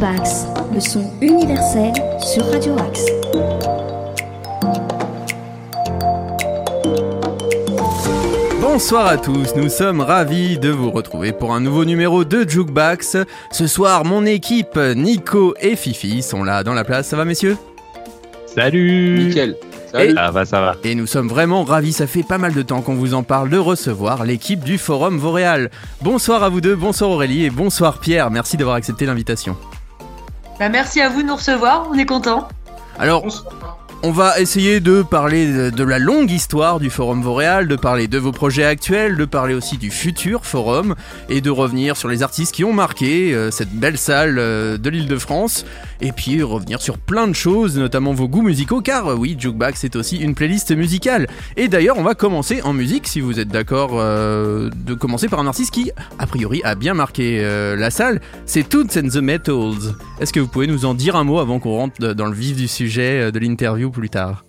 Jukebox, le son universel sur Radio Axe. Bonsoir à tous, nous sommes ravis de vous retrouver pour un nouveau numéro de Jukebox. Ce soir, mon équipe, Nico et Fifi, sont là dans la place. Ça va, messieurs? Salut Nickel. Et- Ça va, ça va. Et nous sommes vraiment ravis, ça fait pas mal de temps qu'on vous en parle, de recevoir l'équipe du Forum Vauréal. Bonsoir à vous deux, bonsoir Aurélie et bonsoir Pierre, merci d'avoir accepté l'invitation. Bah, merci à vous de nous recevoir, on est content. Alors, on va essayer de parler de- la longue histoire du Forum Vauréal, de parler de vos projets actuels, de parler aussi du futur Forum et de revenir sur les artistes qui ont marqué euh, cette belle salle euh, de l'île de France et puis revenir sur plein de choses, notamment vos goûts musicaux car euh, oui, Jukebox c'est aussi une playlist musicale. Et d'ailleurs, on va commencer en musique si vous êtes d'accord euh, de commencer par un artiste qui a priori a bien marqué euh, la salle, c'est Toots and the Metals. Est-ce que vous pouvez nous en dire un mot avant qu'on rentre dans le vif du sujet de l'interview plus tard?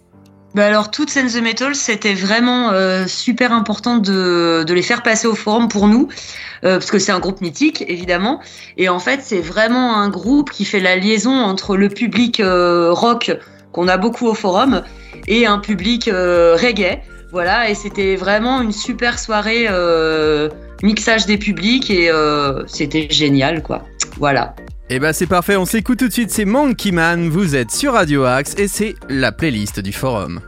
Bah alors, toutes and the Metal, c'était vraiment euh, super important de, de les faire passer au forum pour nous, euh, parce que c'est un groupe mythique, évidemment. Et en fait, c'est vraiment un groupe qui fait la liaison entre le public euh, rock qu'on a beaucoup au forum et un public euh, reggae. Voilà, et c'était vraiment une super soirée euh, mixage des publics et euh, c'était génial, quoi. Voilà. Et bah c'est parfait, on s'écoute tout de suite, c'est Monkey Man, vous êtes sur Radio Axe et c'est la playlist du forum.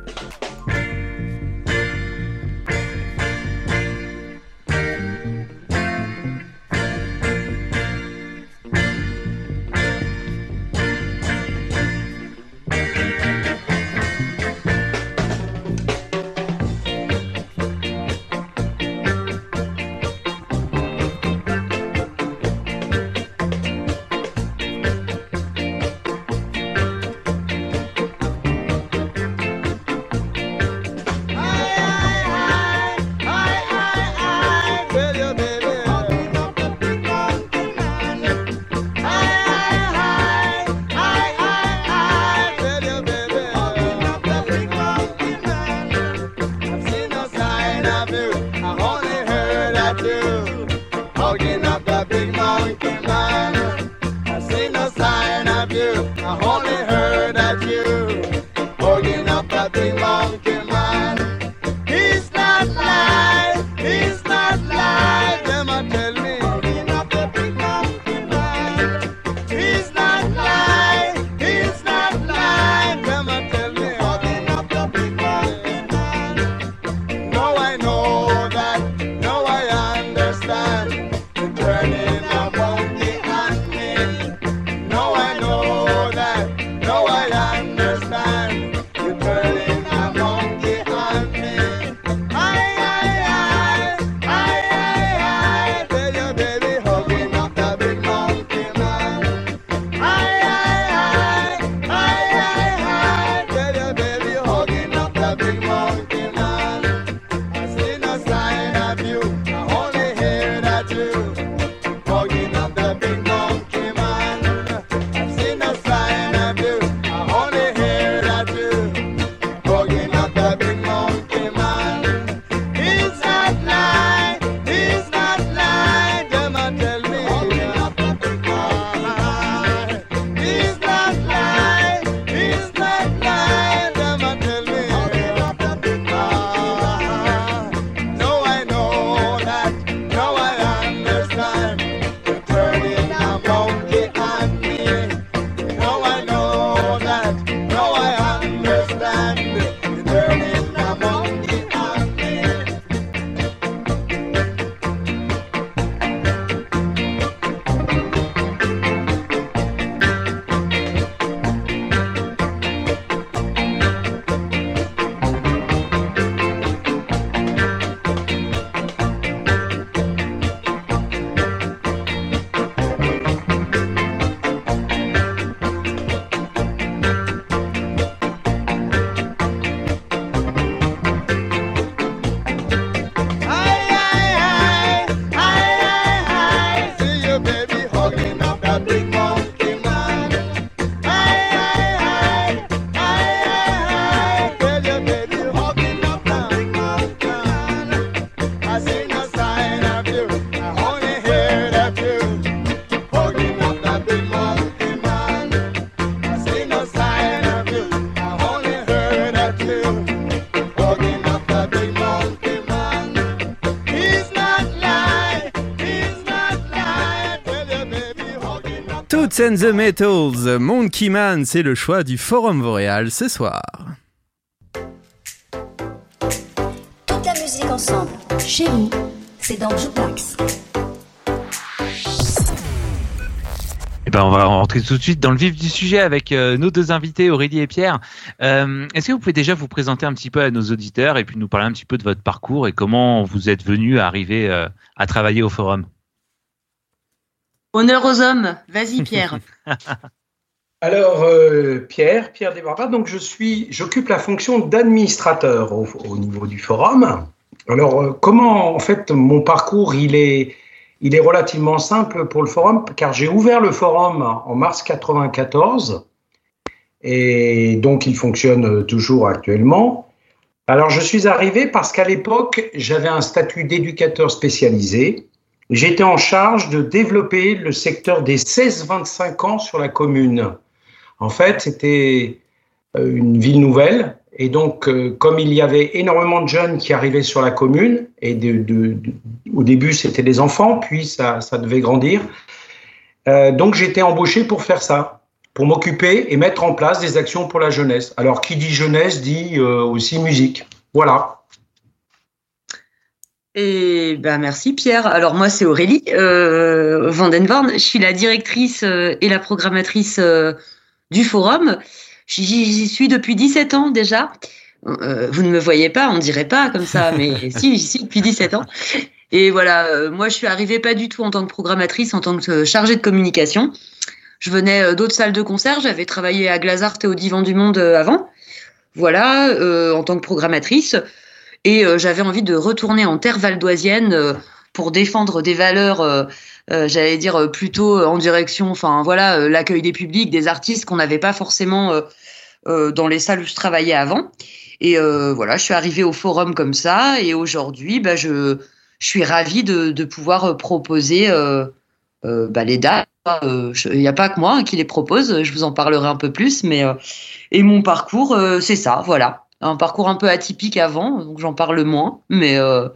Toots and the Metals, Monkey Man, c'est le choix du Forum Boréal ce soir. Toute la musique ensemble. Chez vous, c'est dans Jukebox. Eh ben, on va rentrer tout de suite dans le vif du sujet avec euh, nos deux invités, Aurélie et Pierre. Euh, Est-ce que vous pouvez déjà vous présenter un petit peu à nos auditeurs et puis nous parler un petit peu de votre parcours et comment vous êtes venu à arriver euh, à travailler au forum? Honneur aux hommes. Vas-y, Pierre. Alors, euh, Pierre, Pierre Desbarbats, donc je suis, j'occupe la fonction d'administrateur au, au niveau du forum. Alors, euh, comment, en fait, mon parcours, il est, il est relativement simple pour le forum, car j'ai ouvert le forum en mars 94, et donc il fonctionne toujours actuellement. Alors, je suis arrivé parce qu'à l'époque, j'avais un statut d'éducateur spécialisé. J'étais en charge de développer le secteur des 16-25 ans sur la commune. En fait, c'était euh, une ville nouvelle. Et donc, euh, comme il y avait énormément de jeunes qui arrivaient sur la commune, et au début c'était des enfants, puis ça, devait grandir. euh, donc j'étais embauché pour faire ça, pour m'occuper et mettre en place des actions pour la jeunesse. Alors qui dit jeunesse dit aussi musique. Voilà. Et ben merci Pierre. Alors moi c'est Aurélie euh, Vandenborn. Je suis la directrice euh, et la programmatrice euh, du forum. J'y suis depuis 17 ans déjà. Euh, vous ne me voyez pas, on dirait pas comme ça, mais si j'y suis depuis 17 ans. Et voilà, euh, moi je suis arrivée pas du tout en tant que programmatrice, en tant que euh, chargée de communication. Je venais d'autres salles de concert. J'avais travaillé à Glazart et au Divan du Monde euh, avant. Voilà, euh, en tant que programmatrice. Et euh, j'avais envie de retourner en terre valdoisienne euh, pour défendre des valeurs, euh, euh, j'allais dire euh, plutôt en direction, enfin voilà, euh, l'accueil des publics, des artistes qu'on n'avait pas forcément dans les salles où je travaillais avant. Et voilà, je suis arrivée au forum comme ça. Et aujourd'hui, bah, je, je suis ravie de, de pouvoir proposer bah, les dates. Il n'y a pas que moi hein, qui les propose. Je vous en parlerai un peu plus. Mais et mon parcours, c'est ça. Voilà un parcours un peu atypique avant, donc j'en parle moins. Mais, euh,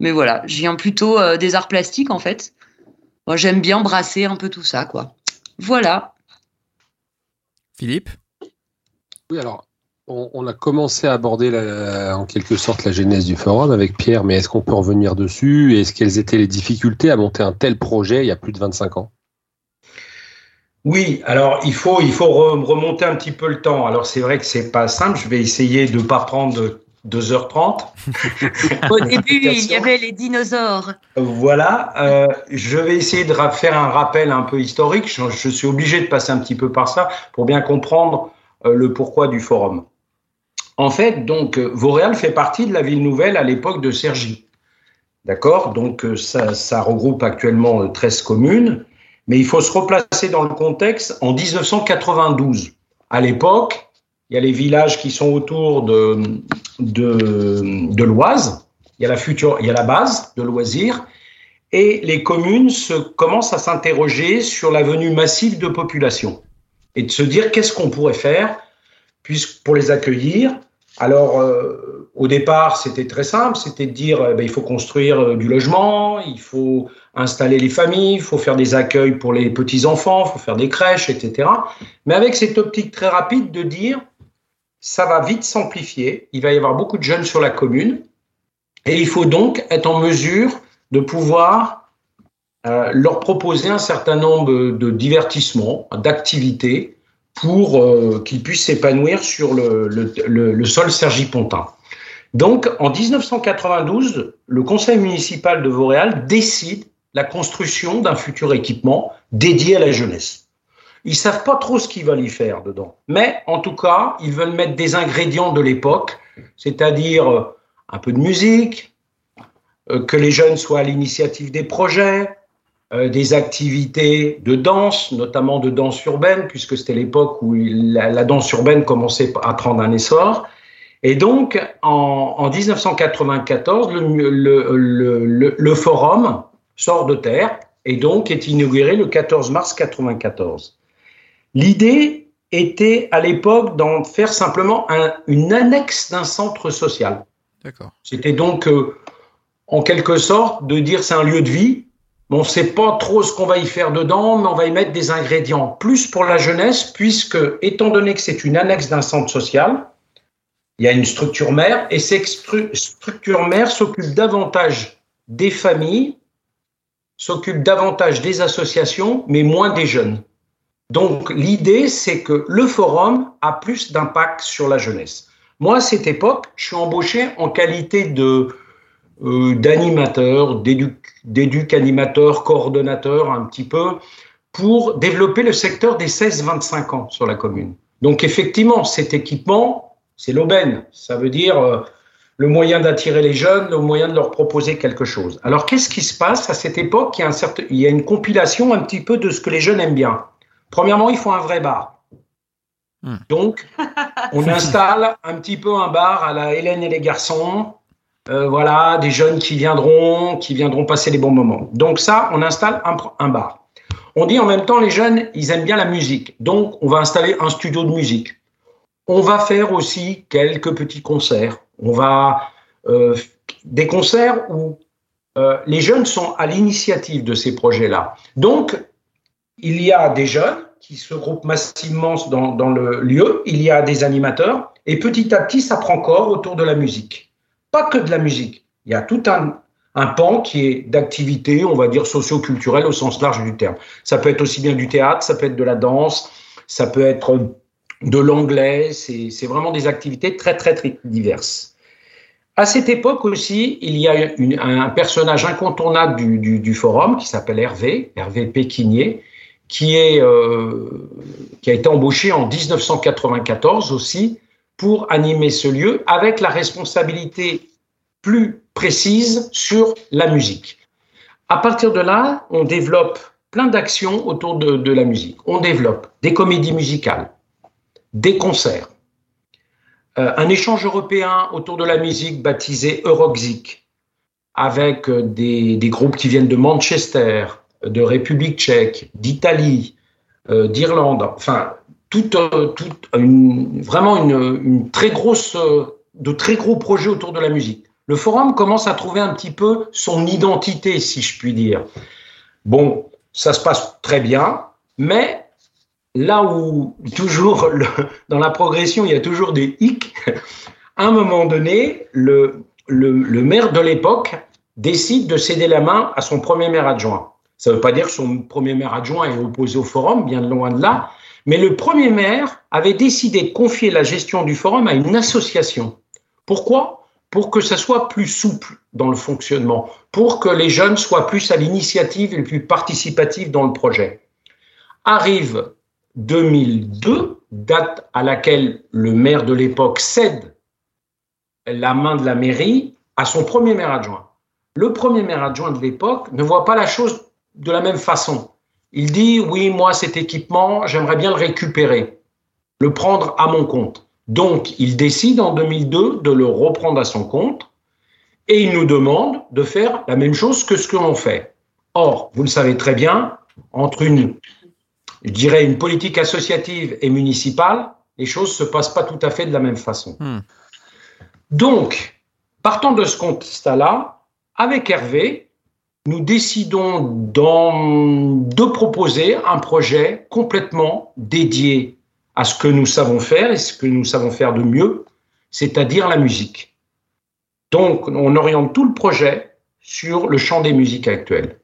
mais voilà, je viens plutôt euh, des arts plastiques en fait. Moi, j'aime bien brasser un peu tout ça, quoi. Voilà. Philippe? Oui, alors, on, on a commencé à aborder la- en quelque sorte la genèse du forum avec Pierre, mais est-ce qu'on peut revenir dessus? Et est-ce quelles étaient les difficultés à monter un tel projet il y a plus de 25 ans? Oui, alors il faut, il faut re- remonter un petit peu le temps. Alors c'est vrai que c'est pas simple. Je vais essayer de pas prendre 2h30. Au début, il y avait les dinosaures. Voilà, euh, je vais essayer de faire un rappel un peu historique. Je, je suis obligé de passer un petit peu par ça pour bien comprendre euh, le pourquoi du forum. En fait, donc, euh, Vauréal fait partie de la ville nouvelle à l'époque de Cergy. D'accord? Donc, ça, ça regroupe actuellement euh, 13 communes, mais il faut se replacer dans le contexte en 1992. À l'époque, il y a les villages qui sont autour de, de, de l'Oise, il y a la future, il y a la base de loisirs, et les communes se, commencent à s'interroger sur la venue massive de population et de se dire qu'est-ce qu'on pourrait faire puisque, pour les accueillir. Alors, euh, au départ, c'était très simple, c'était de dire euh, ben, il faut construire euh, du logement, il faut installer les familles, il faut faire des accueils pour les petits-enfants, il faut faire des crèches, etc. Mais avec cette optique très rapide de dire ça va vite s'amplifier, il va y avoir beaucoup de jeunes sur la commune, et il faut donc être en mesure de pouvoir euh, leur proposer un certain nombre de divertissements, d'activités, pour euh, qu'ils puissent s'épanouir sur le, le, le, le sol. Donc, en 1992, le conseil municipal de Vauréal décide la construction d'un futur équipement dédié à la jeunesse. Ils savent pas trop ce qu'ils veulent y faire dedans, mais en tout cas, ils veulent mettre des ingrédients de l'époque, c'est-à-dire euh, un peu de musique, euh, que les jeunes soient à l'initiative des projets, des activités de danse, notamment de danse urbaine, puisque c'était l'époque où la, la danse urbaine commençait à prendre un essor. Et donc, en, en 1994, le, le, le, le, le forum sort de terre et donc est inauguré le 14 mars 1994. L'idée était à l'époque d'en faire simplement un- une annexe d'un centre social. D'accord. C'était donc, euh, en quelque sorte, de dire c'est un lieu de vie. On ne sait pas trop ce qu'on va y faire dedans, mais on va y mettre des ingrédients plus pour la jeunesse, puisque, étant donné que c'est une annexe d'un centre social, il y a une structure mère, et cette stru- structure mère s'occupe davantage des familles, s'occupe davantage des associations, mais moins des jeunes. Donc l'idée, c'est que le forum a plus d'impact sur la jeunesse. Moi, à cette époque, je suis embauché en qualité de euh, d'animateur, d'éduc, d'éduc animateur, coordonnateur un petit peu, pour développer le secteur des 16-25 ans sur la commune. Donc effectivement, cet équipement, c'est l'aubaine. Ça veut dire euh, le moyen d'attirer les jeunes, le moyen de leur proposer quelque chose. Alors qu'est-ce qui se passe à cette époque? Il y, a un certain, il y a une compilation un petit peu de ce que les jeunes aiment bien. Premièrement, il faut un vrai bar. Hmm. Donc, on installe un petit peu un bar à la Hélène et les garçons. Euh, voilà, des jeunes qui viendront, qui viendront passer des bons moments. Donc ça, on installe un, un bar. On dit en même temps, les jeunes, ils aiment bien la musique. Donc, on va installer un studio de musique. On va faire aussi quelques petits concerts. On va euh, des concerts où euh, les jeunes sont à l'initiative de ces projets-là. Donc, il y a des jeunes qui se groupent massivement dans, dans, le lieu, il y a des animateurs, et petit à petit, ça prend corps autour de la musique. Pas que de la musique. Il y a tout un, pan qui est d'activité, on va dire socio-culturelle au sens large du terme. Ça peut être aussi bien du théâtre, ça peut être de la danse, ça peut être de l'anglais, c'est vraiment des activités très, très, très diverses. À cette époque aussi, il y a un personnage incontournable du forum qui s'appelle Hervé, Hervé Péquinier, qui, est, euh, qui a été embauché en 1994 aussi pour animer ce lieu avec la responsabilité plus précise sur la musique. À partir de là, on développe plein d'actions autour de, la musique. On développe des comédies musicales, des concerts, euh, un échange européen autour de la musique baptisé Euroxic, avec euh, des, des, groupes qui viennent de Manchester, de République tchèque, d'Italie, euh, d'Irlande, enfin, toute, une, vraiment une, très grosse, de très gros projets autour de la musique. Le forum commence à trouver un petit peu son identité, si je puis dire. Bon, ça se passe très bien, mais là où toujours dans la progression il y a toujours des hicks, à un moment donné, le, le maire de l'époque décide de céder la main à son premier maire adjoint. Ça ne veut pas dire que son premier maire adjoint est opposé au forum, bien loin de là, mais le premier maire avait décidé de confier la gestion du forum à une association. Pourquoi? Pour que ça soit plus souple dans le fonctionnement, pour que les jeunes soient plus à l'initiative et plus participatifs dans le projet. Arrive 2002, date à laquelle le maire de l'époque cède la main de la mairie à son premier maire adjoint. Le premier maire adjoint de l'époque ne voit pas la chose de la même façon. Il dit oui, moi cet équipement, j'aimerais bien le récupérer, le prendre à mon compte. Donc il décide en 2002 de le reprendre à son compte et il nous demande de faire la même chose que ce que l'on fait. Or, vous le savez très bien, entre une je dirais, une politique associative et municipale, les choses ne se passent pas tout à fait de la même façon. Hmm. Donc, partant de ce constat-là, avec Hervé, nous décidons de proposer un projet complètement dédié à ce que nous savons faire et ce que nous savons faire de mieux, c'est-à-dire la musique. Donc, on oriente tout le projet sur le champ des musiques actuelles.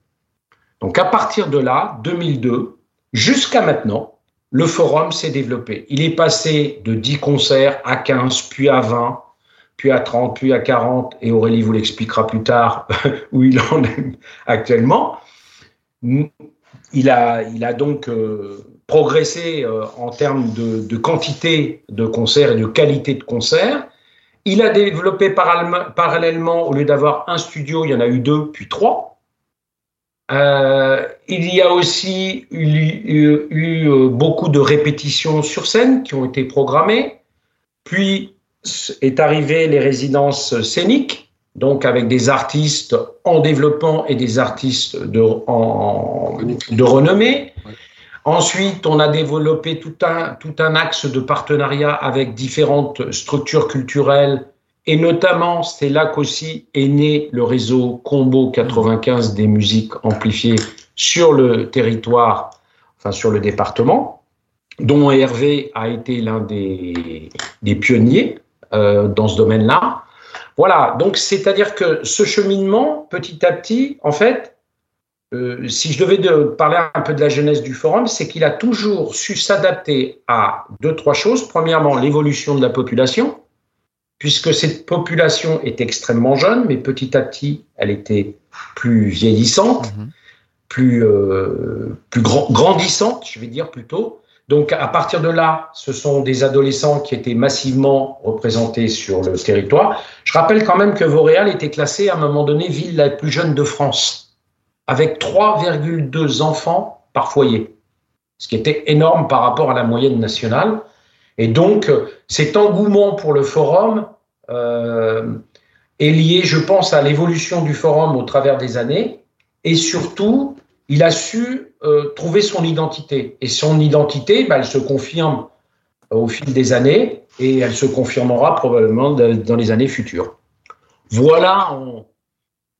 Donc, à partir de là, 2002, Jusqu'à maintenant, le forum s'est développé. Il est passé de 10 concerts à 15, puis à 20, puis à 30, puis à 40, et Aurélie vous l'expliquera plus tard où il en est actuellement. Il a, il a donc euh, progressé euh, en termes de, quantité de concerts et de qualité de concerts. Il a développé parallèlement, au lieu d'avoir un studio, il y en a eu deux, puis trois. Euh, il y a aussi eu, eu, eu, beaucoup de répétitions sur scène qui ont été programmées. Puis est arrivé les résidences scéniques, donc avec des artistes en développement et des artistes de, en, de renommée. Ensuite, on a développé tout un, tout un axe de partenariat avec différentes structures culturelles Et notamment, c'est là qu'aussi est né le réseau Combo 95 des musiques amplifiées sur le territoire, enfin sur le département, dont Hervé a été l'un des, des pionniers euh, dans ce domaine-là. Voilà, donc c'est-à-dire que ce cheminement, petit à petit, en fait, euh, si je devais de parler un peu de la jeunesse du forum, c'est qu'il a toujours su s'adapter à deux, trois choses. Premièrement, l'évolution de la population, puisque cette population est extrêmement jeune, mais petit à petit, elle était plus vieillissante, Mhm. plus, euh, plus grand- grandissante, je vais dire plutôt. Donc, à partir de là, ce sont des adolescents qui étaient massivement représentés sur le territoire. Je rappelle quand même que Vauréal était classée à un moment donné ville la plus jeune de France, avec 3,2 enfants par foyer, ce qui était énorme par rapport à la moyenne nationale. Et donc, cet engouement pour le forum euh, est lié, je pense, à l'évolution du forum au travers des années. Et surtout, il a su euh, trouver son identité. Et son identité, bah, elle se confirme euh, au fil des années et elle se confirmera probablement de- dans les années futures. Voilà en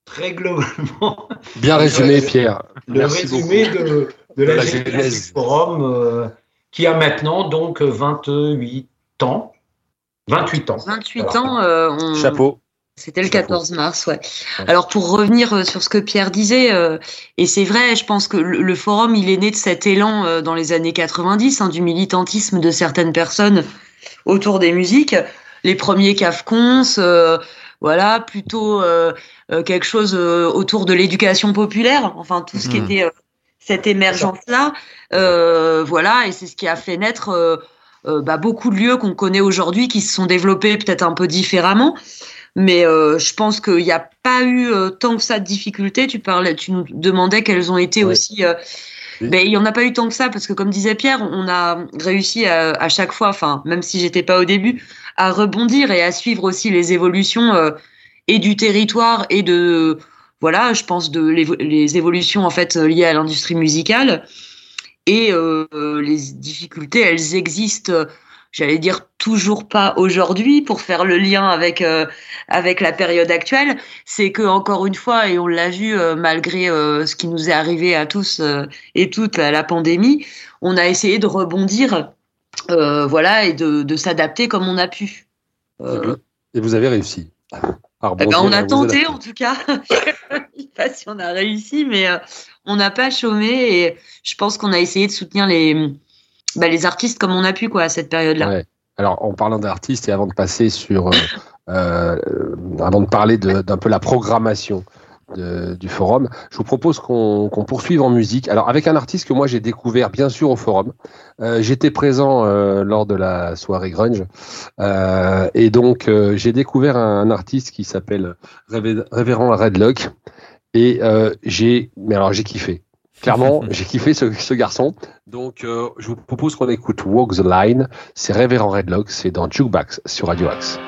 très globalement Bien résumé. Pierre. le Merci résumé de, de la, la genèse du genèse. forum euh, qui a maintenant donc 28 ans. 28 ans. 28 Voilà. ans, euh, on- Chapeau. C'était le Chapeau. 14 mars, ouais. Alors pour revenir euh, sur ce que Pierre disait, euh, et c'est vrai, je pense que le, forum, il est né de cet élan euh, dans les années 90, hein, du militantisme de certaines personnes autour des musiques. Les premiers CAFCONS, euh, voilà, plutôt euh, euh, quelque chose euh, autour de l'éducation populaire, enfin tout ce qui Mhm. était euh, cette émergence-là, euh, voilà, et c'est ce qui a fait naître bah, beaucoup de lieux qu'on connaît aujourd'hui qui se sont développés peut-être un peu différemment. Mais euh, je pense qu'il n'y a pas eu euh, tant que ça de difficultés. Tu parlais, tu nous demandais quelles ont été Ouais. aussi. euh, Oui. ben, il n'y en a pas eu tant que ça parce que, comme disait Pierre, on a réussi à, à chaque fois, enfin, même si j'étais pas au début, à rebondir et à suivre aussi les évolutions euh, et du territoire et de, voilà, je pense de l'évo- les évolutions en fait liées à l'industrie musicale. Et euh, les difficultés, elles existent j'allais dire toujours pas aujourd'hui pour faire le lien avec euh, avec la période actuelle c'est que encore une fois et on l'a vu euh, malgré euh, ce qui nous est arrivé à tous et toutes à la pandémie on a essayé de rebondir voilà et de, de s'adapter comme on a pu. Et vous avez réussi. eh ben, on a tenté en tout cas. Je sais pas si on a réussi mais on n'a pas chômé et je pense qu'on a essayé de soutenir les bah, les artistes comme on a pu quoi à cette période là Ouais. Alors, en parlant d'artistes et avant de passer sur, euh, euh, avant de parler d'un peu la programmation du forum, je vous propose qu'on poursuive en musique. Alors, avec un artiste que moi j'ai découvert bien sûr au forum. Euh, J'étais présent lors de la soirée grunge et donc j'ai découvert un, artiste qui s'appelle Révé- Révérend Redlock et j'ai, mais alors j'ai kiffé. Clairement, j'ai kiffé ce, ce garçon. Donc, euh, je vous propose qu'on écoute Walk the Line. C'est Révérend Redlock, c'est dans Jukebox sur Radio Axe.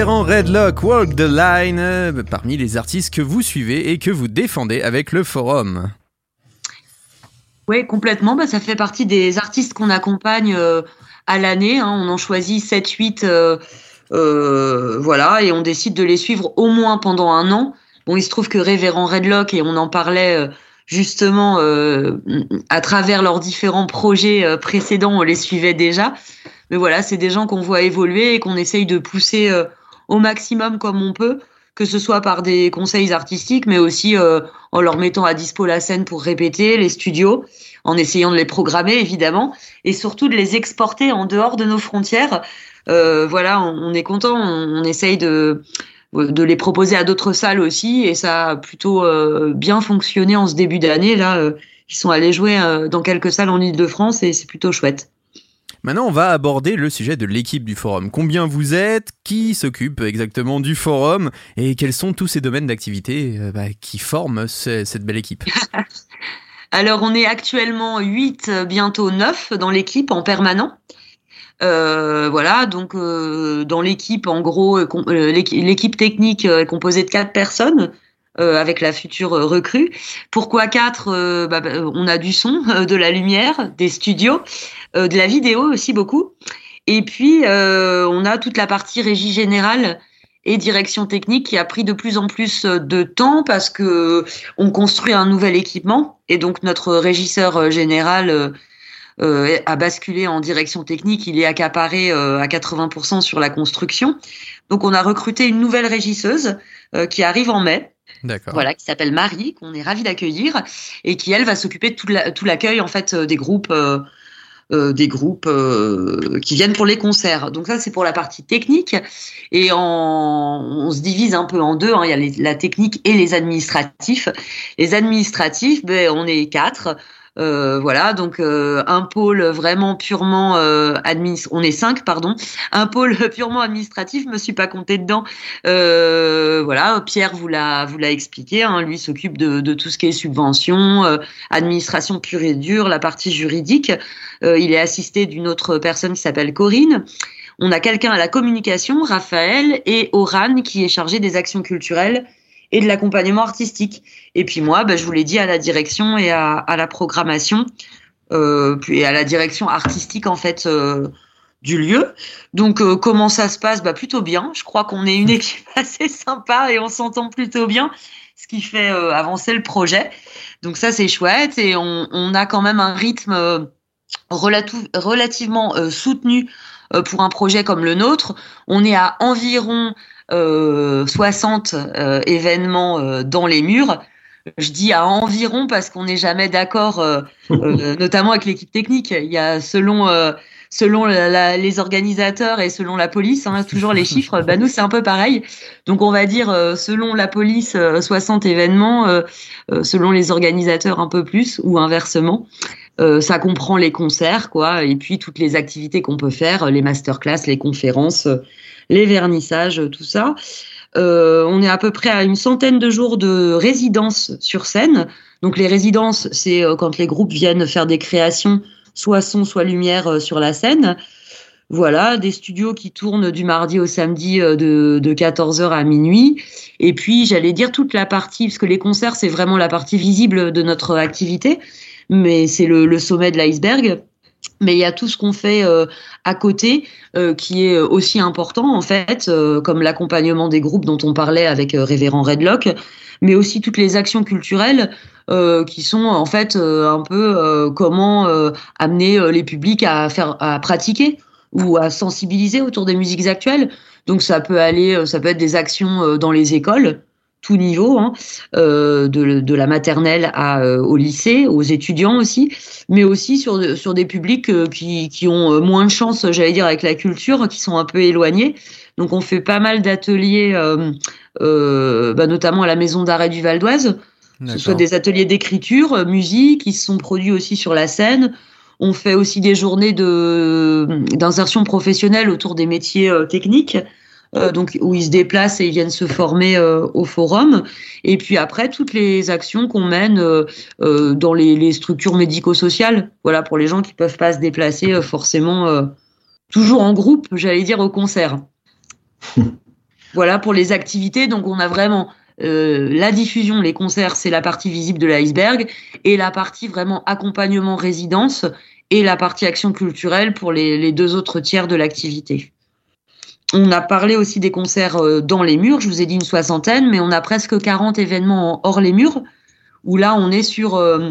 Révérend Redlock Walk the Line, euh, parmi les artistes que vous suivez et que vous défendez avec le forum. Oui, complètement. Bah, ça fait partie des artistes qu'on accompagne euh, à l'année. hein. On en choisit 7-8, euh, voilà, et on décide de les suivre au moins pendant un an. Bon, il se trouve que Révérend Redlock, et on en parlait justement à travers leurs différents projets précédents, on les suivait déjà. Mais voilà, c'est des gens qu'on voit évoluer et qu'on essaye de pousser au maximum comme on peut, que ce soit par des conseils artistiques, mais aussi euh, en leur mettant à dispo la scène pour répéter, les studios, en essayant de les programmer évidemment, et surtout de les exporter en dehors de nos frontières. Euh, voilà, on, est content, on, on essaye de de les proposer à d'autres salles aussi, et ça a plutôt euh, bien fonctionné en ce début d'année. Là, euh, ils sont allés jouer euh, dans quelques salles en Ile-de-France et c'est plutôt chouette. Maintenant, on va aborder le sujet de l'équipe du forum. Combien vous êtes? Qui s'occupe exactement du forum? Et quels sont tous ces domaines d'activité euh, bah, qui forment ce- cette belle équipe? Alors, on est actuellement 8, bientôt 9 dans l'équipe en permanent. Euh, voilà, donc euh, dans l'équipe, en gros, euh, euh, l'équipe technique euh, est composée de quatre personnes euh, avec la future euh, recrue. Pourquoi quatre Euh, bah, bah, On a du son, euh, de la lumière, des studios, euh, de la vidéo aussi beaucoup. Et puis, euh, on a toute la partie régie générale et direction technique qui a pris de plus en plus euh, de temps parce que on construit un nouvel équipement et donc notre régisseur euh, général euh, euh, a basculé en direction technique, il est accaparé euh, à 80% sur la construction. Donc on a recruté une nouvelle régisseuse euh, qui arrive en mai. Voilà, qui s'appelle Marie, qu'on est ravi d'accueillir et qui elle va s'occuper de tout la- tout l'accueil en fait euh, des groupes. euh, euh, des groupes euh, qui viennent pour les concerts. Donc ça, c'est pour la partie technique. Et en, on se divise un peu en deux. hein. Il y a la technique et les administratifs. Les administratifs, ben, on est quatre. Euh, voilà, donc euh, un pôle vraiment purement euh, adminis- on est cinq, pardon, un pôle purement administratif, me suis pas compté dedans. Euh, voilà, Pierre vous l'a vous l'a expliqué, hein, lui s'occupe de, de tout ce qui est subvention, euh, administration pure et dure, la partie juridique. Il est assisté d'une autre personne qui s'appelle Corinne. On a quelqu'un à la communication, Raphaël, et Oran qui est chargé des actions culturelles et de l'accompagnement artistique. Et puis moi, bah, je vous l'ai dit, à la direction et à, à la programmation, euh, puis et à la direction artistique en fait euh, du lieu. Donc euh, comment ça se passe? Bah, Plutôt bien. Je crois qu'on est une équipe assez sympa et on s'entend plutôt bien, ce qui fait euh, avancer le projet. Donc ça c'est chouette et on, on a quand même un rythme euh, relativement euh, soutenu euh, pour un projet comme le nôtre. On est à environ 60 euh, événements euh, dans les murs. Je dis à environ parce qu'on n'est jamais d'accord, euh, euh, notamment avec l'équipe technique. Il y a selon euh, selon la- la- les organisateurs et selon la police, hein, toujours les chiffres. Bah nous c'est un peu pareil. Donc on va dire euh, selon la police euh, 60 événements, euh, euh, selon les organisateurs un peu plus ou inversement. Euh, ça comprend les concerts, quoi, et puis toutes les activités qu'on peut faire, les masterclass, les conférences, euh, les vernissages, euh, tout ça. Euh, on est à peu près à une centaine de jours de résidence sur scène. Donc les résidences, c'est euh, quand les groupes viennent faire des créations, soit son, soit lumière euh, sur la scène. Voilà, des studios qui tournent du mardi au samedi de, de 14h à minuit. Et puis, j'allais dire toute la partie, parce que les concerts, c'est vraiment la partie visible de notre activité, mais c'est le sommet de l'iceberg. Mais il y a tout ce qu'on fait euh, à côté euh, qui est aussi important, en fait, euh, comme l'accompagnement des groupes dont on parlait avec euh, Révérend Redlock, mais aussi toutes les actions culturelles euh, qui sont en fait euh, un peu euh, comment euh, amener euh, les publics à faire à pratiquer ou à sensibiliser autour des musiques actuelles. Donc ça peut aller, euh, ça peut être des actions euh, dans les écoles, tout niveau, hein, euh, de, de la maternelle à, euh, au lycée, aux étudiants aussi, mais aussi sur, sur des publics euh, qui, qui ont moins de chance, j'allais dire, avec la culture, qui sont un peu éloignés. Donc on fait pas mal d'ateliers, bah, notamment à la maison d'arrêt du Val d'Oise, que ce soit des ateliers d'écriture, musique, qui se sont produits aussi sur la scène. On fait aussi des journées de d'insertion professionnelle autour des métiers techniques, euh, donc où ils se déplacent et ils viennent se former euh, au forum. Et puis après toutes les actions qu'on mène euh, dans les, les structures médico-sociales, voilà pour les gens qui peuvent pas se déplacer forcément toujours en groupe, j'allais dire au concert. Voilà pour les activités. Donc on a vraiment la diffusion, les concerts, c'est la partie visible de l'iceberg, et la partie vraiment accompagnement résidence et la partie action culturelle pour les, les deux autres tiers de l'activité. On a parlé aussi des concerts euh, dans les murs, je vous ai dit une soixantaine, mais on a presque 40 événements hors les murs, où là on est sur, euh,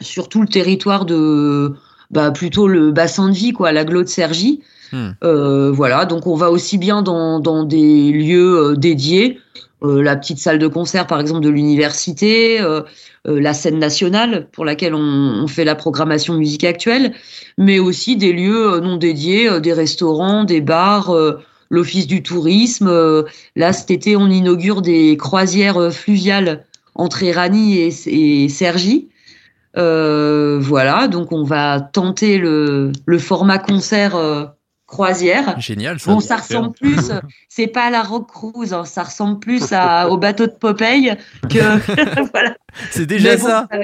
sur tout le territoire de bah, plutôt le bassin de vie, quoi, l'agglo de Cergy. Hmm. Euh, voilà, donc on va aussi bien dans, dans des lieux dédiés, euh, la petite salle de concert par exemple de l'université, euh, euh, la scène nationale pour laquelle on, on fait la programmation musique actuelle, mais aussi des lieux non dédiés, euh, des restaurants, des bars, euh, l'office du tourisme. euh, là cet été on inaugure des croisières euh, fluviales entre Éragny et, et Cergy. Euh, voilà, donc on va tenter le, le format concert euh, croisière. Génial. Ça. Bon, ça ressemble plus, c'est pas à la rock cruise, hein, ça ressemble plus à, au bateau de Popeye que voilà. C'est déjà bon, ça. va,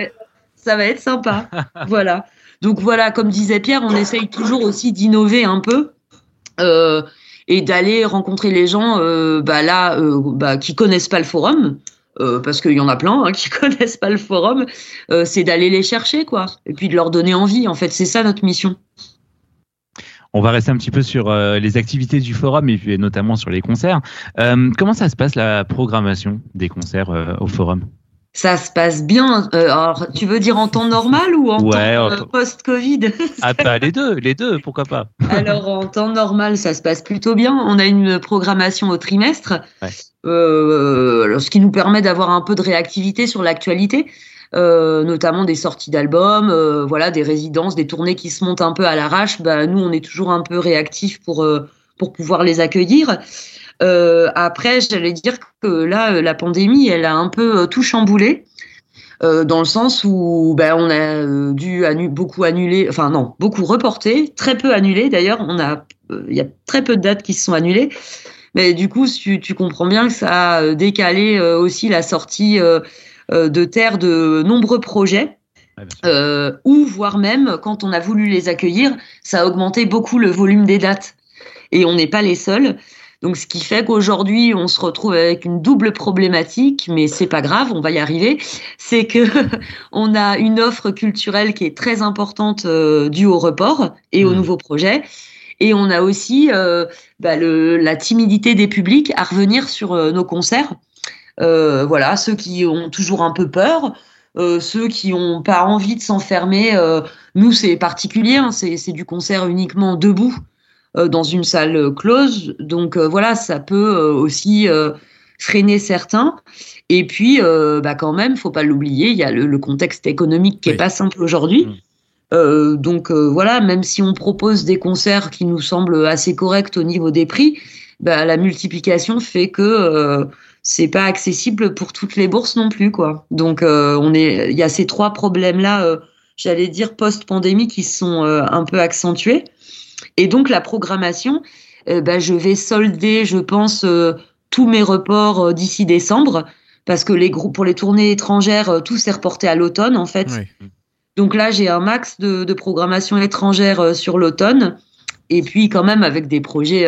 ça va être sympa. voilà. Donc voilà, comme disait Pierre, on essaye toujours aussi d'innover un peu euh, et d'aller rencontrer les gens euh, bah, là euh, bah, qui connaissent pas le forum. euh, parce qu'il y en a plein hein, qui connaissent pas le forum, c'est d'aller les chercher, quoi, et puis de leur donner envie. En fait, c'est ça notre mission. On va rester un petit peu sur les activités du forum et notamment sur les concerts. Comment ça se passe la programmation des concerts au forum? Ça se passe bien. Euh, alors, tu veux dire en temps normal ou en Ouais, temps euh, post-Covid? Ah bah les deux, les deux, pourquoi pas Alors en temps normal, ça se passe plutôt bien. On a une programmation au trimestre, Ouais. euh, ce qui nous permet d'avoir un peu de réactivité sur l'actualité, euh, notamment des sorties d'albums, euh, voilà, des résidences, des tournées qui se montent un peu à l'arrache. Bah, nous, on est toujours un peu réactifs pour euh, pour pouvoir les accueillir. Euh, après, j'allais dire que là, euh, la pandémie, elle a un peu euh, tout chamboulé. euh, dans le sens où ben, on a dû annu- beaucoup annuler, enfin non, beaucoup reporter, très peu annuler d'ailleurs. On a, euh, il y a très peu de dates qui se sont annulées, mais du coup, tu, tu comprends bien que ça a décalé euh, aussi la sortie de terre de nombreux projets. Ouais, ou voire même quand on a voulu les accueillir, ça a augmenté beaucoup le volume des dates. Et on n'est pas les seuls. Donc, ce qui fait qu'aujourd'hui, on se retrouve avec une double problématique, mais c'est pas grave, on va y arriver. C'est que on a une offre culturelle qui est très importante euh, due au report et aux Mhm. nouveaux projets. Et on a aussi euh, bah, le, la timidité des publics à revenir sur euh, nos concerts. Voilà, ceux qui ont toujours un peu peur, euh, ceux qui n'ont pas envie de s'enfermer. euh, nous, c'est particulier, hein, c'est du concert uniquement debout dans une salle euh, close. Donc euh, voilà, ça peut euh, aussi euh, freiner certains. Et puis, euh, bah, quand même, faut pas l'oublier, il y a le, le contexte économique qui est Oui. pas simple aujourd'hui. Mm. Euh, donc euh, voilà, même si on propose des concerts qui nous semblent assez corrects au niveau des prix, bah, la multiplication fait que euh, c'est pas accessible pour toutes les bourses non plus quoi. Donc euh, on est, il y a ces trois problèmes là, euh, j'allais dire post-pandémie qui se sont euh, un peu accentués. Et donc la programmation, euh, bah, je vais solder, je pense, euh, tous mes reports euh, d'ici décembre parce que les groupes pour les tournées étrangères, tout s'est reporté à l'automne en fait. Oui. Donc là, j'ai un max de, de programmation étrangère sur l'automne. Et puis, quand même, avec des projets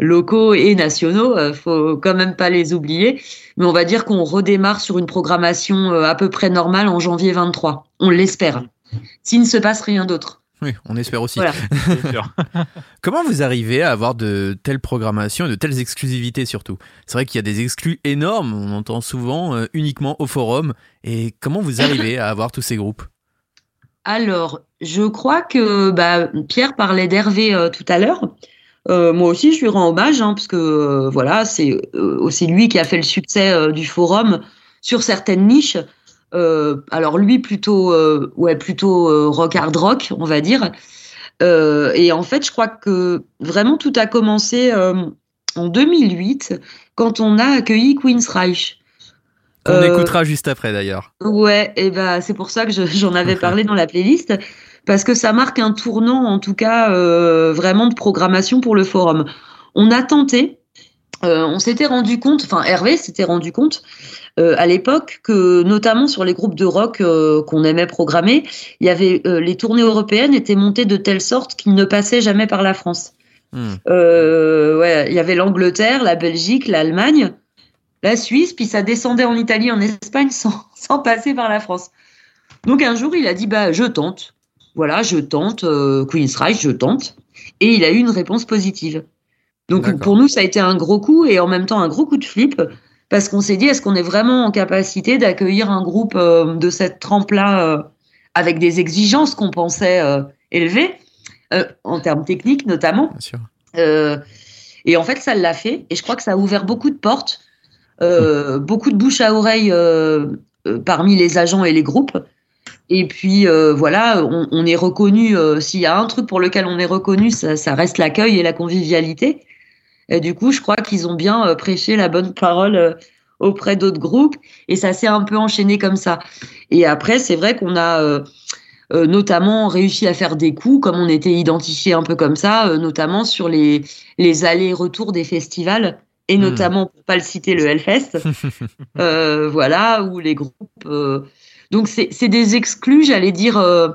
locaux et nationaux, faut quand même pas les oublier. Mais on va dire qu'on redémarre sur une programmation à peu près normale en janvier 23. On l'espère. S'il ne se passe rien d'autre. Oui, on espère aussi. Voilà. Comment vous arrivez à avoir de telles programmations et de telles exclusivités surtout? C'est vrai qu'il y a des exclus énormes, on entend souvent euh, uniquement au forum. Et comment vous arrivez à avoir tous ces groupes? Alors, je crois que bah, Pierre parlait d'Hervé euh, tout à l'heure. Euh, moi aussi, je lui rends hommage, hein, parce que euh, voilà, c'est euh, aussi lui qui a fait le succès euh, du forum sur certaines niches. Euh, alors lui, plutôt, euh, ouais, plutôt euh, rock hard rock, on va dire. Et en fait, je crois que vraiment tout a commencé en 2008 quand on a accueilli Queen's Reich. Qu'on Euh, écoutera juste après d'ailleurs. Ouais, et ben c'est pour ça que je- j'en avais parlé dans la playlist parce que ça marque un tournant en tout cas euh, vraiment de programmation pour le forum. On a tenté, euh, on s'était rendu compte, enfin Hervé s'était rendu compte euh, à l'époque que notamment sur les groupes de rock euh, qu'on aimait programmer, il y avait euh, les tournées européennes étaient montées de telle sorte qu'ils ne passaient jamais par la France. Hmm. Ouais, il y avait l'Angleterre, la Belgique, l'Allemagne, la Suisse, puis ça descendait en Italie, en Espagne, sans, sans passer par la France. Donc un jour, il a dit bah je tente. Voilà, je tente Queen's Reich, je tente, et il a eu une réponse positive. Donc pour nous, ça a été un gros coup et en même temps un gros coup de flip parce qu'on s'est dit est-ce qu'on est vraiment en capacité d'accueillir un groupe euh, de cette trempe-là euh, avec des exigences qu'on pensait euh, élevées en termes techniques notamment. Bien sûr. Et en fait, ça l'a fait. Et je crois que ça a ouvert beaucoup de portes, euh, beaucoup de bouche à oreille parmi les agents et les groupes. Et puis euh, voilà, on, on est reconnu. euh, S'il y a un truc pour lequel on est reconnu, ça, ça reste l'accueil et la convivialité. Et du coup, je crois qu'ils ont bien euh, prêché la bonne parole euh, auprès d'autres groupes. Et ça s'est un peu enchaîné comme ça. Et après, c'est vrai qu'on a euh, notamment réussi à faire des coups, comme on était identifié un peu comme ça, notamment sur les, les allers-retours des festivals, et Hmm. notamment, pour pas le citer, le Hellfest, euh, voilà, où les groupes... euh, donc c'est c'est des exclus, j'allais dire, euh,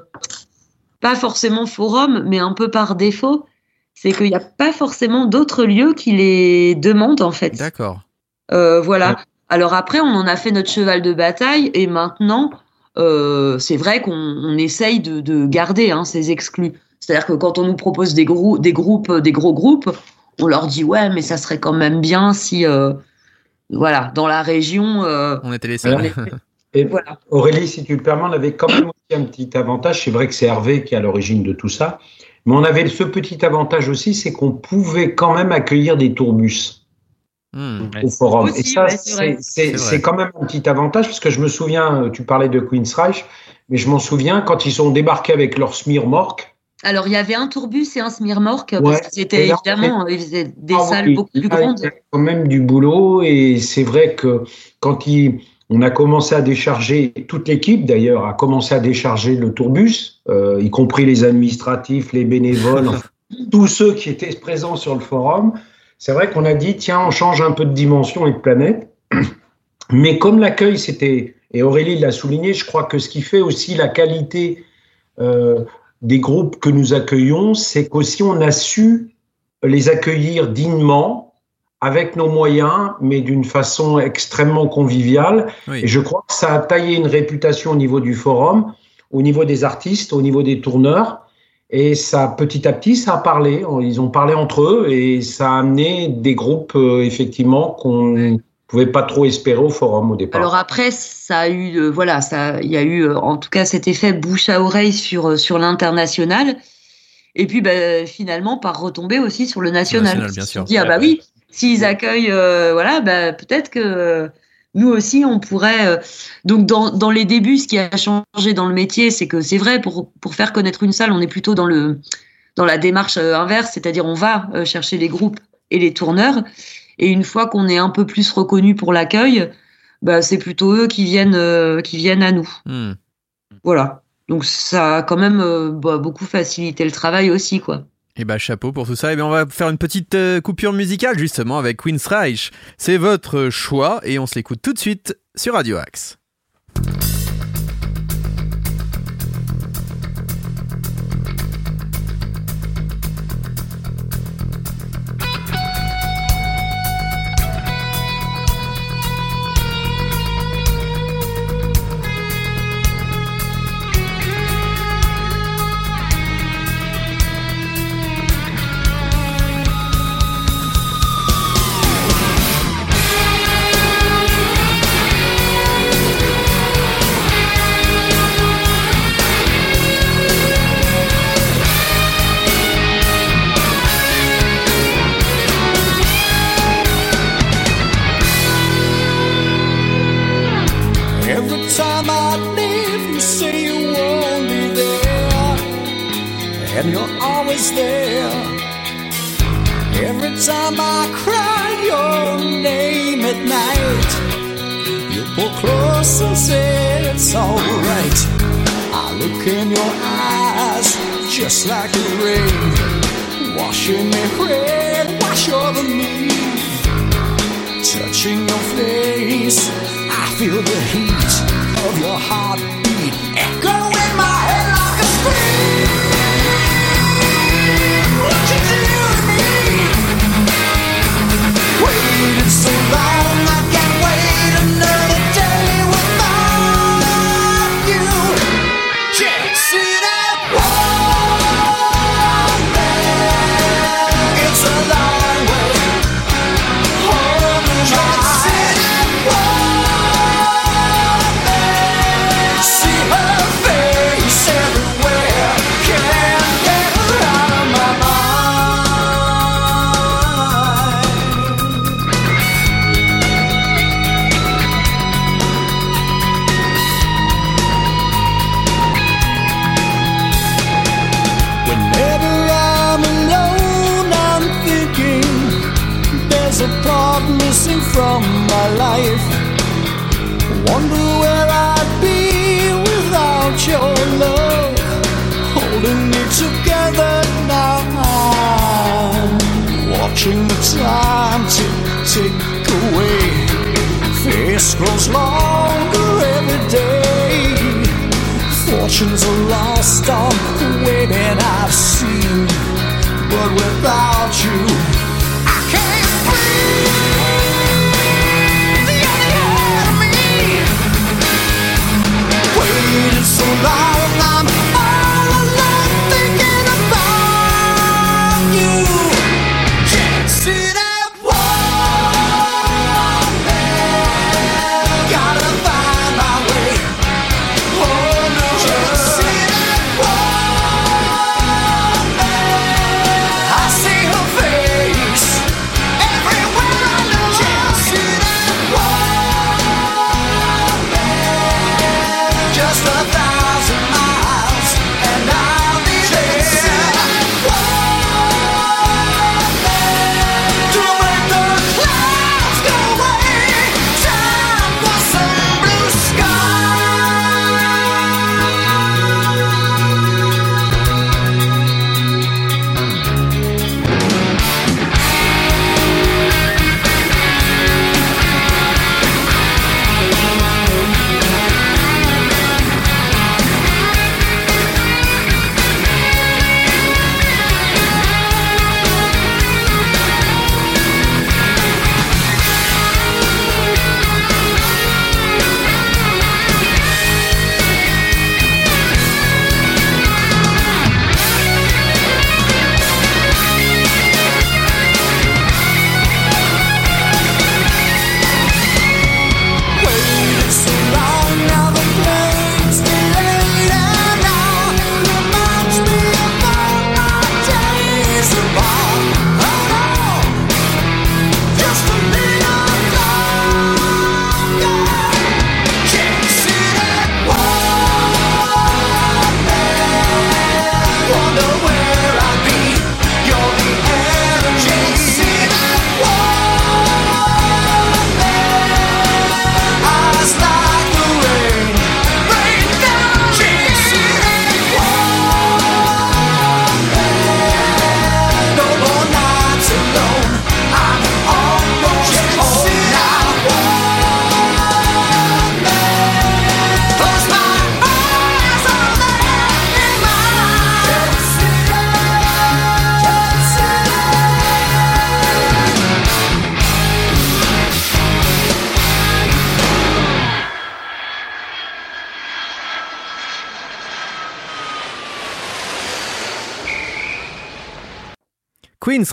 pas forcément forum, mais un peu par défaut. C'est qu'il n'y a pas forcément d'autres lieux qui les demandent, en fait. D'accord. Euh, voilà. Ouais. Alors après, on en a fait notre cheval de bataille et maintenant, euh, c'est vrai qu'on on essaye de, de garder hein, ces exclus. C'est-à-dire que quand on nous propose des, grou- des groupes, des gros groupes, on leur dit ouais, mais ça serait quand même bien si, euh, voilà, dans la région, euh, On était les seuls. Et voilà. Aurélie, si tu le permets, on avait quand même aussi un petit avantage. C'est vrai que c'est Hervé qui est à l'origine de tout ça. Mais on avait ce petit avantage aussi, c'est qu'on pouvait quand même accueillir des tourbus Hmm. au forum. Aussi, Et ça, ouais, c'est quand même un petit avantage, parce que je me souviens, tu parlais de Queen's Reich, mais je m'en souviens quand ils sont débarqués avec leur smirmorque. Alors il y avait un tourbus et un smirmorque Ouais. parce qu'ils étaient là, évidemment, ils faisaient des Ah salles oui, beaucoup plus là, grandes. Il y a quand même du boulot et c'est vrai que quand il, on a commencé à décharger, toute l'équipe d'ailleurs a commencé à décharger le tourbus, euh, y compris les administratifs, les bénévoles, tous ceux qui étaient présents sur le forum, c'est vrai qu'on a dit tiens, on change un peu de dimension et de planète. Mais comme l'accueil, c'était, et Aurélie l'a souligné, je crois que ce qui fait aussi la qualité euh, des groupes que nous accueillons, c'est qu'aussi on a su les accueillir dignement, avec nos moyens, mais d'une façon extrêmement conviviale. Oui. Et je crois que ça a taillé une réputation au niveau du forum, au niveau des artistes, au niveau des tourneurs. Et ça, petit à petit, ça a parlé. Ils ont parlé entre eux et ça a amené des groupes, euh, effectivement, qu'on ne pouvait pas trop espérer au forum au départ. Alors après, ça a eu, euh, voilà, ça, il y a eu, euh, en tout cas, cet effet bouche à oreille sur euh, sur l'international, et puis bah, finalement par retombée aussi sur le national. National, bien sûr. dit, ah bah oui, s'ils accueillent, euh, voilà, bah peut-être que nous aussi on pourrait. euh, Donc dans dans les débuts, ce qui a changé dans le métier, c'est que c'est vrai pour pour faire connaître une salle, on est plutôt dans le dans la démarche euh, inverse, c'est-à-dire on va chercher les groupes et les tourneurs. Et une fois qu'on est un peu plus reconnu pour l'accueil, bah, c'est plutôt eux qui viennent, euh, qui viennent à nous. Hmm. Voilà. Donc ça a quand même euh, bah, beaucoup facilité le travail aussi, quoi. Et bah chapeau pour tout ça. Et bien on va faire une petite euh, coupure musicale justement avec Queen's Reich. C'est votre choix et on se l'écoute tout de suite sur Radio Axe.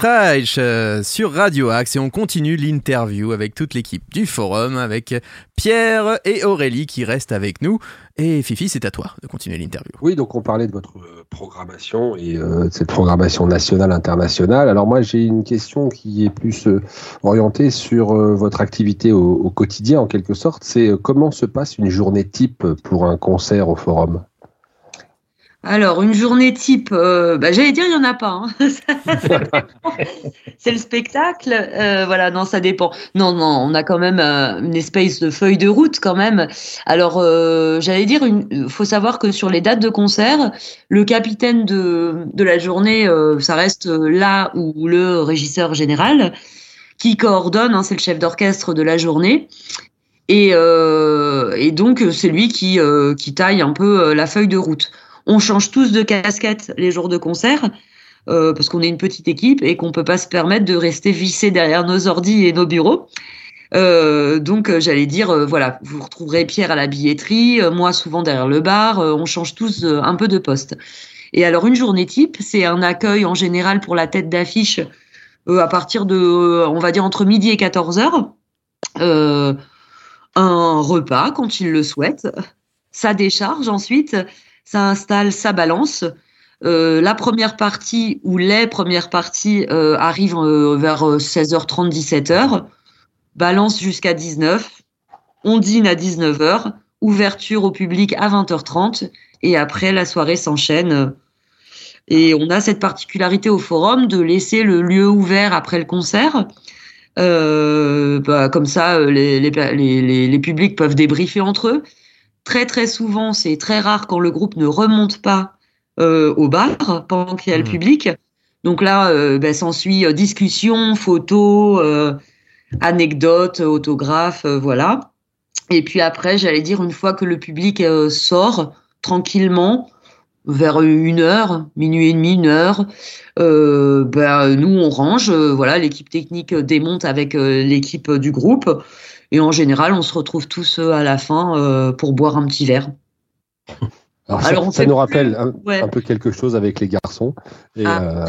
Euh, sur Radio Axe et on continue l'interview avec toute l'équipe du forum, avec Pierre et Aurélie qui restent avec nous. Et Fifi, c'est à toi de continuer l'interview. Oui, donc on parlait de votre euh, programmation et euh, de cette programmation nationale, internationale. Alors moi, j'ai une question qui est plus orientée sur votre activité au, quotidien, en quelque sorte. C'est comment se passe une journée type pour un concert au forum? Alors, une journée type, euh, bah, j'allais dire, il n'y en a pas. hein. c'est le spectacle. euh, voilà, non, ça dépend. Non, non, on a quand même euh, une espèce de feuille de route quand même. Alors, euh, j'allais dire, il faut savoir que sur les dates de concert, le capitaine de, de la journée, euh, ça reste là où le régisseur général qui coordonne, hein, c'est le chef d'orchestre de la journée. Et, et donc, c'est lui qui, qui taille un peu la feuille de route. On change tous de casquette les jours de concert euh, parce qu'on est une petite équipe et qu'on peut pas se permettre de rester vissé derrière nos ordis et nos bureaux. Euh, donc euh, j'allais dire euh, voilà, vous retrouverez Pierre à la billetterie, euh, moi souvent derrière le bar, on change tous un peu de poste. Et alors une journée type, c'est un accueil en général pour la tête d'affiche à partir de on va dire entre midi et 14 heures. Un repas quand il le souhaite, sa décharge ensuite, ça installe sa balance. Euh, la première partie ou les premières parties euh, arrivent euh, vers euh, 16h30, 17h, balance jusqu'à 19, on dîne à 19h, ouverture au public à 20h30 et après la soirée s'enchaîne. Et on a cette particularité au forum de laisser le lieu ouvert après le concert Euh, bah, comme ça, euh, les, les publics peuvent débriefer entre eux. Très très souvent, c'est très rare quand le groupe ne remonte pas euh, au bar pendant qu'il y a le Mhm. public. Donc là, euh, bah, s'ensuit euh, discussion, photos, euh, anecdotes, autographes, voilà. Et puis après, j'allais dire, une fois que le public sort tranquillement, vers une heure, minuit et demi, une heure, euh, ben, nous on range, euh, voilà, l'équipe technique démonte avec euh, l'équipe du groupe, et en général on se retrouve tous euh, à la fin euh, pour boire un petit verre. Alors, ça, on nous plus- rappelle un, Ouais. un peu quelque chose avec les garçons. Et, Ah. euh,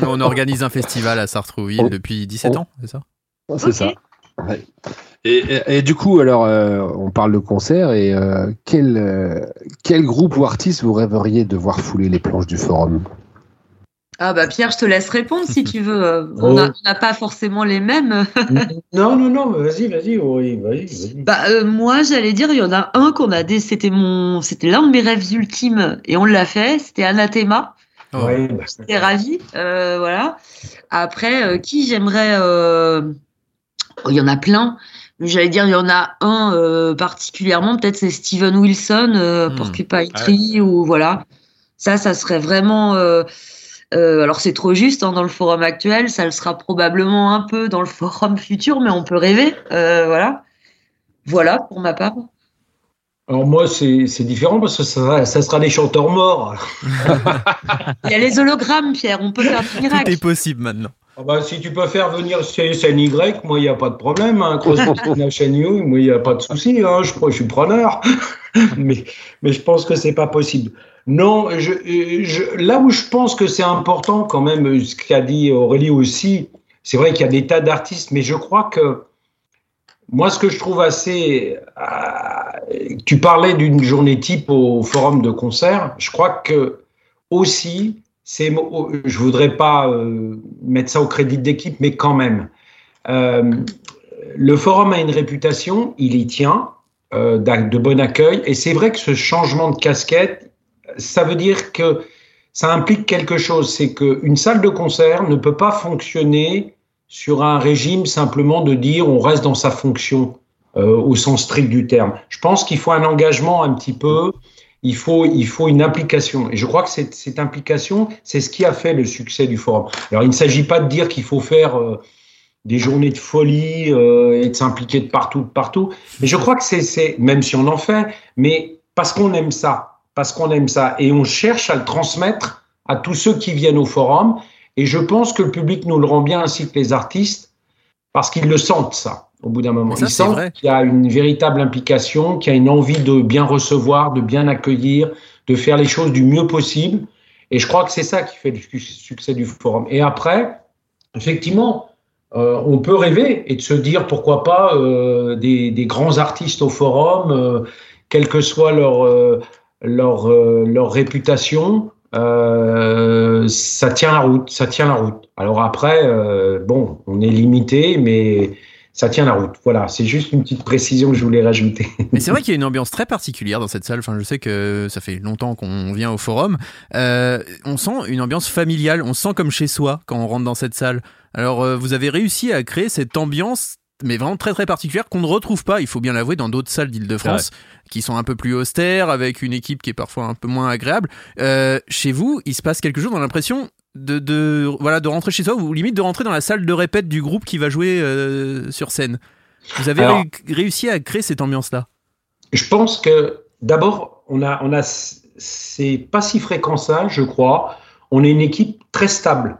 On organise un festival à Sartrouville On- depuis 17 on- ans, c'est ça? C'est ça. Ouais. Et, et- et du coup, alors, euh, on parle de concert et euh, quel, euh, quel groupe ou artiste vous rêveriez de voir fouler les planches du forum? Ah bah Pierre, je te laisse répondre si tu veux. Euh, On n'a Oh. pas forcément les mêmes. Non, non, non, mais vas-y, vas-y, oui, vas-y. Bah euh, moi j'allais dire, il y en a un qu'on a dé... c'était mon, c'était l'un de mes rêves ultimes et on l'a fait. C'était Anathema. Oh. Ouais, bah, J'étais ravie, euh, voilà. Après, euh, qui j'aimerais euh, oh, Il y en a plein. Mais J'allais dire, il y en a un euh, particulièrement, peut-être c'est Steven Wilson, euh, Hmm. Porcupine Tree, ou voilà. Ça, ça serait vraiment. Euh, alors c'est trop juste hein, dans le forum actuel, ça le sera probablement un peu dans le forum futur, mais on peut rêver, euh, voilà. Voilà pour ma part. Alors moi, c'est différent parce que ça, sera- ça sera des chanteurs morts. Il y a les hologrammes, Pierre, on peut faire des Tout miracles. est possible maintenant. Ah bah, si tu peux faire venir CSNY, moi, il n'y a pas de problème. Hein. CrossFit Nation You, moi, il n'y a pas de souci. Hein. Je, je suis preneur. mais, mais je pense que c'est pas possible. Non, là où je pense que c'est important quand même, ce qu'a dit Aurélie aussi, c'est vrai qu'il y a des tas d'artistes, mais je crois que moi, ce que je trouve assez... euh, tu parlais d'une journée type au forum de concert. Je crois que aussi, c'est, je voudrais pas euh, mettre ça au crédit d'équipe, mais quand même, euh, le forum a une réputation, il y tient, de bon accueil, et c'est vrai que ce changement de casquette, ça veut dire que ça implique quelque chose, c'est qu'une salle de concert ne peut pas fonctionner sur un régime simplement de dire on reste dans sa fonction euh, au sens strict du terme. Je pense qu'il faut un engagement un petit peu, il faut, il faut une implication. Et je crois que cette, implication, c'est ce qui a fait le succès du forum. Alors il ne s'agit pas de dire qu'il faut faire euh, des journées de folie euh, et de s'impliquer de partout, de partout. Mais je crois que c'est, même si on en fait, mais parce qu'on aime ça, parce qu'on aime ça, et on cherche à le transmettre à tous ceux qui viennent au forum. Et je pense que le public nous le rend bien, ainsi que les artistes, parce qu'ils le sentent ça au bout d'un moment. ça, Ils sentent qu'il y a une véritable implication, qu'il y a une envie de bien recevoir, de bien accueillir, de faire les choses du mieux possible. Et je crois que c'est ça qui fait le su- succès du forum. Et après, effectivement, euh, on peut rêver et de se dire pourquoi pas euh, des, des grands artistes au forum, euh, quelle que soit leur, euh, leur, euh, leur réputation, euh, ça tient la route, ça tient la route. Alors après, euh, bon, on est limité, mais ça tient la route. Voilà, c'est juste une petite précision que je voulais rajouter. Mais c'est vrai qu'il y a une ambiance très particulière dans cette salle. Enfin, je sais que ça fait longtemps qu'on vient au forum. Euh, on sent une ambiance familiale. On se sent comme chez soi quand on rentre dans cette salle. Alors, euh, vous avez réussi à créer cette ambiance, mais vraiment très très particulière qu'on ne retrouve pas. Il faut bien l'avouer dans d'autres salles d'Île-de-France qui sont un peu plus austères, avec une équipe qui est parfois un peu moins agréable. Euh, chez vous, il se passe quelque chose. On a l'impression de, de voilà de rentrer chez soi ou limite de rentrer dans la salle de répète du groupe qui va jouer euh, sur scène. Vous avez Alors- réussi à créer cette ambiance-là? Je pense que d'abord, on a, on a, c'est pas si fréquent ça, je crois. On est une équipe très stable.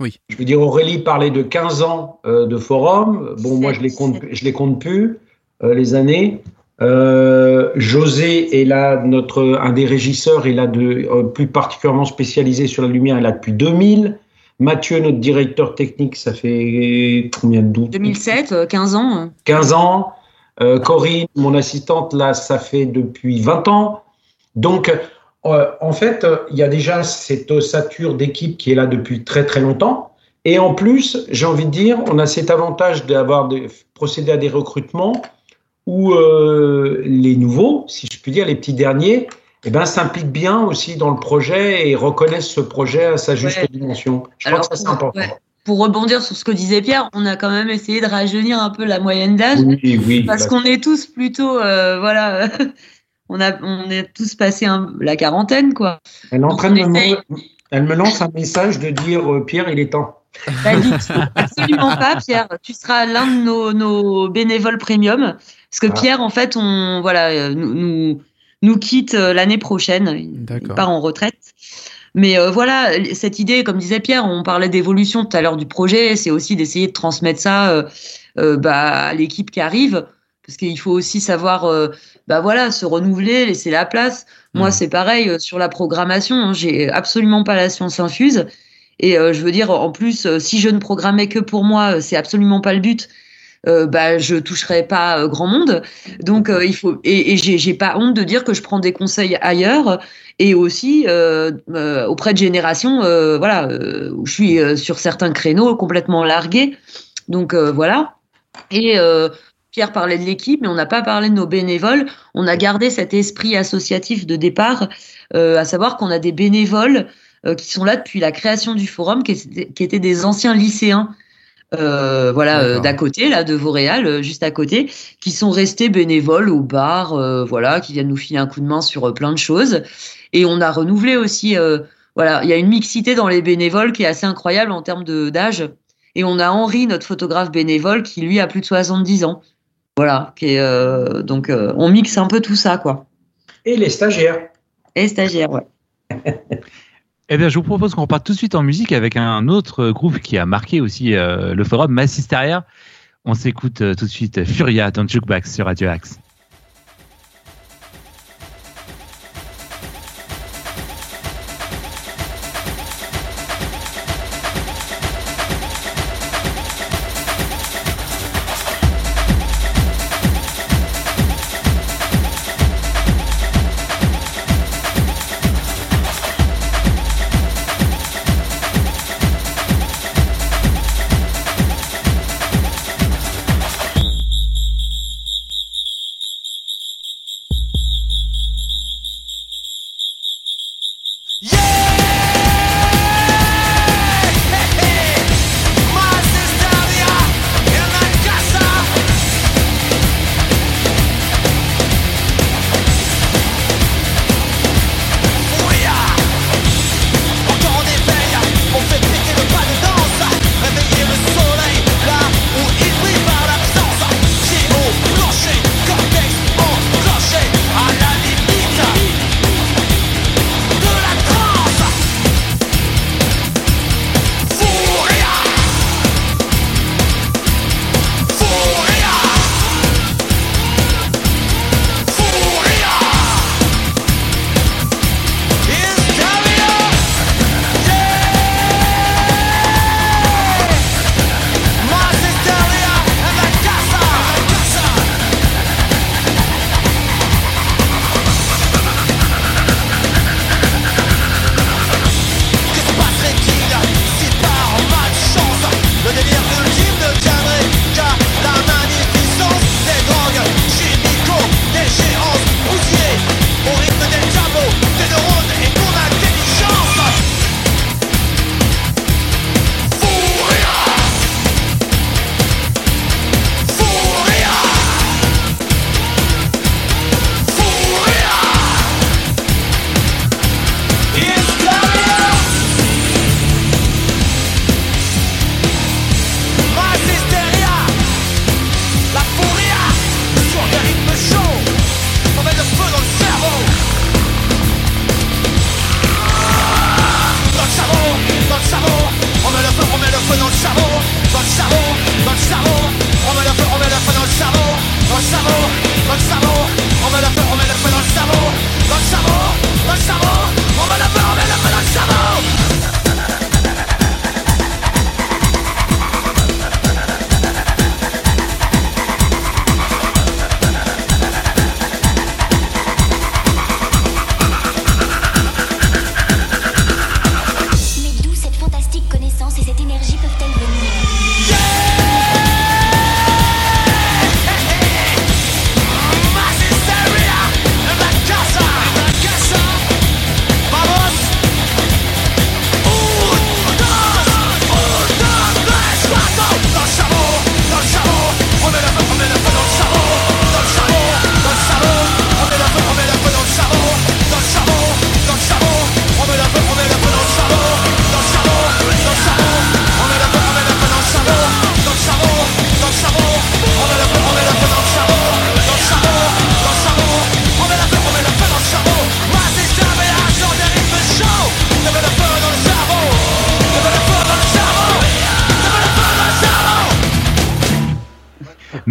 Oui. Je veux dire, Aurélie parlait de 15 ans euh, de forum. Bon, moi, je les compte, je les compte plus euh, les années. Euh, José est là, notre un des régisseurs est là de euh, plus particulièrement spécialisé sur la lumière, est là depuis 2000. Mathieu, notre directeur technique, ça fait combien de doutes 2007, euh, 15 ans. euh. 15 ans. Euh, Corinne, mon assistante, là, ça fait depuis 20 ans. Donc, euh, en fait, euh, il y a déjà cette ossature d'équipe qui est là depuis très très longtemps. Et en plus, j'ai envie de dire, on a cet avantage d'avoir procédé à des recrutements où euh, les nouveaux, si je puis dire, les petits derniers, eh ben, s'impliquent bien aussi dans le projet et reconnaissent ce projet à sa juste Ouais. dimension. Je Alors, crois que ça, c'est important. ouais. pour rebondir sur ce que disait Pierre, on a quand même essayé de rajeunir un peu la moyenne d'âge. Oui, oui. Parce qu'on est tous plutôt, euh, voilà, on, a, on est tous passé un- la quarantaine, quoi. Elle est en train de me, elle me lance un message de dire euh, Pierre, il est temps. Bah, absolument pas, Pierre. Tu seras l'un de nos, nos bénévoles premium. Parce que Ah. Pierre, en fait, on, voilà, euh, nous, nous, nous quitte euh, l'année prochaine. Il part en retraite. Mais euh, voilà, cette idée, comme disait Pierre, on parlait d'évolution tout à l'heure du projet, c'est aussi d'essayer de transmettre ça euh, euh, bah, à l'équipe qui arrive, parce qu'il faut aussi savoir, euh, bah voilà, se renouveler, laisser la place. Moi, Mhm. c'est pareil euh, sur la programmation. hein, J'ai absolument pas la science infuse, et euh, je veux dire, en plus, euh, si je ne programmais que pour moi, euh, c'est absolument pas le but. Euh, bah, je toucherais pas euh, grand monde. Donc, euh, il faut et, et j'ai pas honte de dire que je prends des conseils ailleurs et aussi euh, euh, auprès de générations, euh, voilà, euh, où je suis euh, sur certains créneaux complètement largués. Donc euh, voilà. Et euh, Pierre parlait de l'équipe, mais on n'a pas parlé de nos bénévoles. On a gardé cet esprit associatif de départ, euh, à savoir qu'on a des bénévoles euh, qui sont là depuis la création du forum, qui étaient, qui étaient des anciens lycéens. euh, voilà, euh, d'à côté, là, de Vauréal, euh, juste à côté, qui sont restés bénévoles au bar, euh, voilà, qui viennent nous filer un coup de main sur plein de choses. Et on a renouvelé aussi, euh, voilà, il y a une mixité dans les bénévoles qui est assez incroyable en termes d'âge. Et on a Henri, notre photographe bénévole, qui lui a plus de 70 ans. Voilà, qui est, euh, donc euh, on mixe un peu tout ça, quoi. Et les stagiaires. Et stagiaire, ouais. Eh bien, je vous propose qu'on reparte tout de suite en musique avec un autre groupe qui a marqué aussi euh, le forum, Mass Hysteria. On s'écoute euh, tout de suite Furia dans Jukebox sur Radio Axe.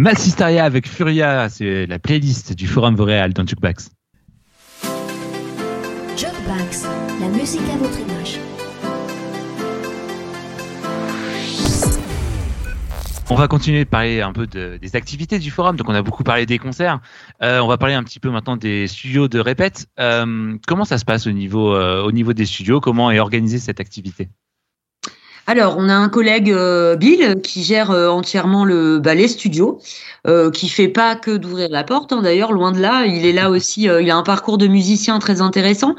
Massisteria avec Furia, c'est la playlist du Forum Vauréal dans Jukebox. Jukebox, la musique à votre image. On va continuer de parler un peu de- des activités du forum. Donc, on a beaucoup parlé des concerts. Euh, on va parler un petit peu maintenant des studios de répète. Euh, comment ça se passe au niveau, euh, au niveau des studios? Comment est organisée cette activité? Alors, on a un collègue euh, Bill qui gère euh, entièrement le ballet studio, euh, qui fait pas que d'ouvrir la porte. hein. D'ailleurs, loin de là, il est là aussi. il a un parcours de musicien très intéressant.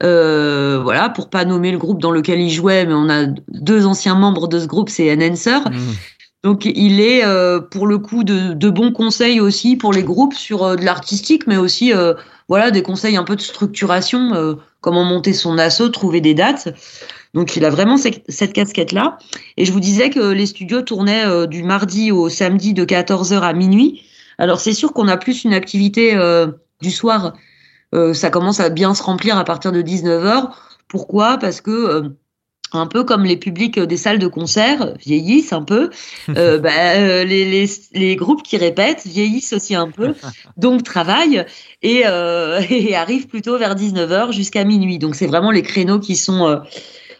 Voilà, pour pas nommer le groupe dans lequel il jouait, mais on a deux anciens membres de ce groupe, c'est Enhancer. Mmh. Donc, il est pour le coup de, de bons conseils aussi pour les groupes sur de l'artistique, mais aussi voilà des conseils un peu de structuration, comment monter son assaut, trouver des dates. Donc, il a vraiment cette, casquette-là. Et je vous disais que les studios tournaient euh, du mardi au samedi de 14h à minuit. Alors, c'est sûr qu'on a plus une activité euh, du soir. Euh, ça commence à bien se remplir à partir de 19h. Pourquoi? Parce que euh, un peu comme les publics des salles de concert vieillissent un peu, euh, bah, euh, les, les, les groupes qui répètent vieillissent aussi un peu, donc travaillent et, euh, et arrivent plutôt vers 19h jusqu'à minuit. Donc c'est vraiment les créneaux qui sont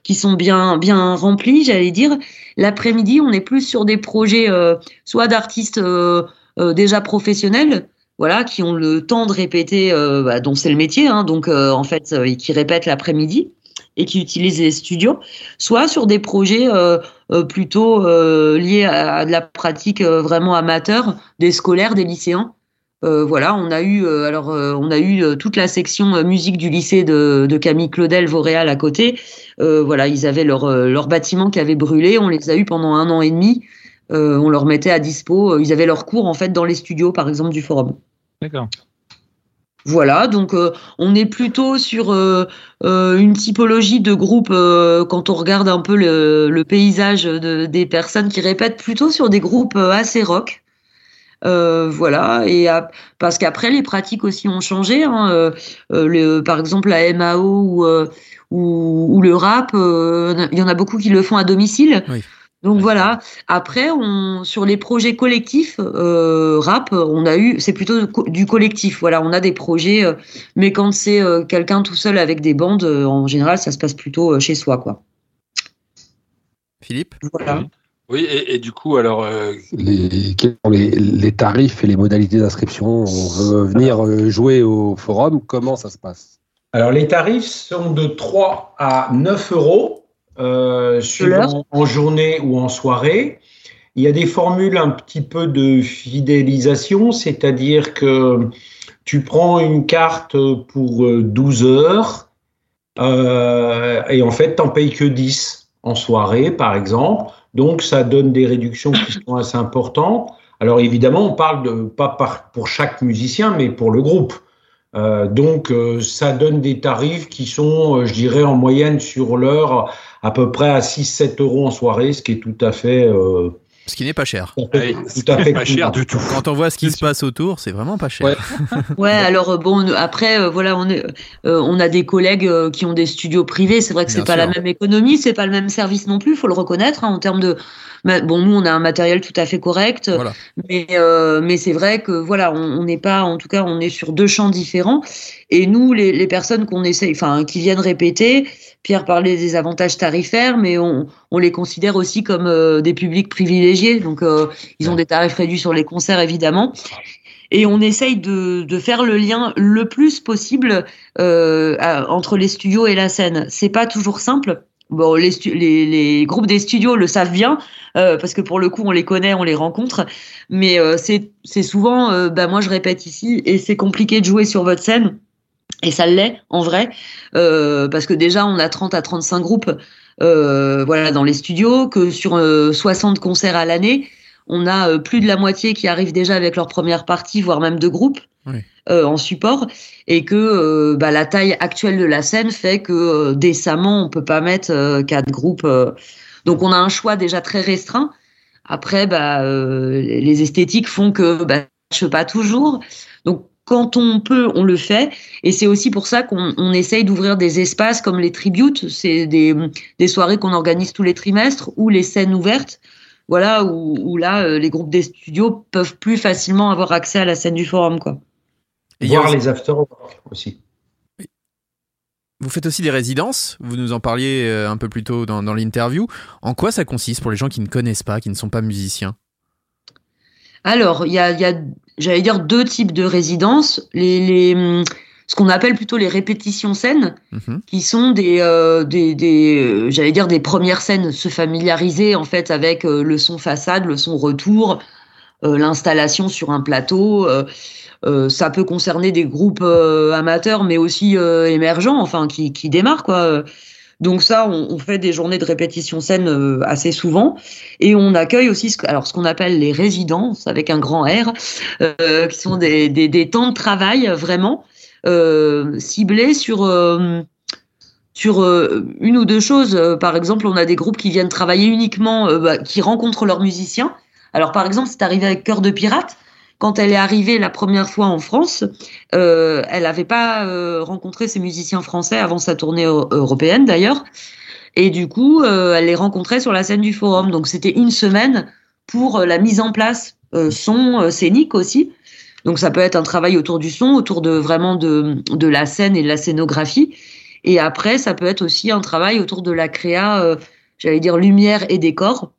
qui sont bien bien remplis, j'allais dire. L'après-midi, on est plus sur des projets euh, soit d'artistes euh, euh, déjà professionnels, voilà, qui ont le temps de répéter, euh, bah, dont c'est le métier, hein, donc euh, en fait, qui répètent l'après-midi et qui utilisent les studios, soit sur des projets euh, plutôt euh, liés à, à de la pratique euh, vraiment amateur, des scolaires, des lycéens. Euh, voilà, on a eu euh, alors euh, on a eu euh, toute la section euh, musique du lycée de, de Camille Claudel Vauréal à côté. Euh, voilà, ils avaient leur euh, leur bâtiment qui avait brûlé, on les a eu pendant un an et demi. Euh, on leur mettait à dispo, ils avaient leurs cours en fait dans les studios par exemple du forum. D'accord. Voilà, donc euh, on est plutôt sur euh, euh, une typologie de groupe euh, quand on regarde un peu le, le paysage de, des personnes qui répètent plutôt sur des groupes assez rock. Euh, voilà, et à- parce qu'après les pratiques aussi ont changé. Hein, euh, euh, le, par exemple la MAO ou, euh, ou, ou le rap, euh, il y en a beaucoup qui le font à domicile. Oui. Donc voilà. Après, on, sur les projets collectifs euh, rap, on a eu, c'est plutôt du collectif. Voilà, on a des projets, euh, mais quand c'est euh, quelqu'un tout seul avec des bandes, euh, en général, ça se passe plutôt euh, chez soi, quoi. Philippe? Voilà. Oui, et, et du coup, alors, euh, les, quels sont les, les tarifs et les modalités d'inscription On veut venir euh, jouer au forum, comment ça se passe? Alors, les tarifs sont de 3 à 9 euros, euh, suivant en journée ou en soirée. Il y a des formules un petit peu de fidélisation, c'est-à-dire que tu prends une carte pour euh, 12 heures euh, et en fait, t'en payes que 10 en soirée, par exemple. Donc, ça donne des réductions qui sont assez importantes. Alors, évidemment, on parle de pas par, pour chaque musicien, mais pour le groupe. Euh, donc, euh, ça donne des tarifs qui sont, euh, je dirais, en moyenne sur l'heure à peu près à 6-7 euros en soirée, ce qui est tout à fait, euh, Ce qui n'est pas cher. Ouais, tout à fait pas cher du tout. Quand on voit ce qui se passe autour, c'est vraiment pas cher. Ouais. Ouais, alors euh, bon, après, euh, voilà, on, est, euh, on a des collègues euh, qui ont des studios privés. C'est vrai que c'est pas la même économie, c'est pas le même service non plus, faut le reconnaître hein, en termes de. Bon, nous, on a un matériel tout à fait correct, Voilà. mais euh, mais c'est vrai que voilà, on on n'est pas, en tout cas, on est sur deux champs différents. Et nous, les, les personnes qu'on essaye, enfin, qui viennent répéter, Pierre parlait des avantages tarifaires, mais on, on les considère aussi comme euh, des publics privilégiés. Donc, euh, ils ont des tarifs réduits sur les concerts, évidemment. Et on essaye de, de faire le lien le plus possible euh, à- entre les studios et la scène. C'est pas toujours simple. Bon, les, les, les groupes des studios le savent bien euh, parce que pour le coup, on les connaît, on les rencontre. Mais euh, c'est c'est souvent, euh, bah moi je répète ici, et c'est compliqué de jouer sur votre scène. Et ça l'est en vrai, euh, parce que déjà on a 30 à 35 groupes euh, voilà, dans les studios, que sur euh, 60 concerts à l'année, on a euh, plus de la moitié qui arrivent déjà avec leur première partie, voire même deux groupes Oui. euh, en support, et que euh, bah, la taille actuelle de la scène fait que euh, décemment on peut pas mettre euh, quatre groupes. euh. donc on a un choix déjà très restreint. Après, bah, euh, les esthétiques font que bah, pas toujours. Donc quand on peut, on le fait. Et c'est aussi pour ça qu'on on essaye d'ouvrir des espaces comme les tributes. C'est des, des soirées qu'on organise tous les trimestres ou les scènes ouvertes. voilà, où, où là, euh, les groupes des studios peuvent plus facilement avoir accès à la scène du forum, quoi. Et Voir aussi- les after-work aussi. Vous faites aussi des résidences, vous nous en parliez euh, un peu plus tôt dans, dans l'interview. En quoi ça consiste pour les gens qui ne connaissent pas, qui ne sont pas musiciens? Alors, il y a, il y a j'allais dire, deux types de résidences. Les, les, hum, ce qu'on appelle plutôt les répétitions scènes, Mhm. qui sont des, euh, des, des euh, j'allais dire, des premières scènes, se familiariser en fait avec euh, le son façade, le son retour, euh, l'installation sur un plateau. ça peut concerner des groupes amateurs, mais aussi émergents, enfin qui, qui démarrent quoi. Donc ça, on, on fait des journées de répétition scène euh, assez souvent, et on accueille aussi ce, alors ce qu'on appelle les résidences avec un grand R, euh, qui sont des, des, des temps de travail vraiment euh, ciblés sur euh, sur euh, une ou deux choses. Euh, Par exemple, on a des groupes qui viennent travailler uniquement, bah, qui rencontrent leurs musiciens. Alors par exemple, c'est arrivé avec Cœur de Pirate. Quand elle est arrivée la première fois en France, euh, elle n'avait pas euh, rencontré ses musiciens français avant sa tournée eu- européenne d'ailleurs. Et du coup, euh, elle les rencontrait sur la scène du forum. Donc c'était une semaine pour la mise en place son scénique aussi. Donc ça peut être un travail autour du son, autour de vraiment de, de la scène et de la scénographie. Et après, ça peut être aussi un travail autour de la créa, j'allais dire lumière et décor.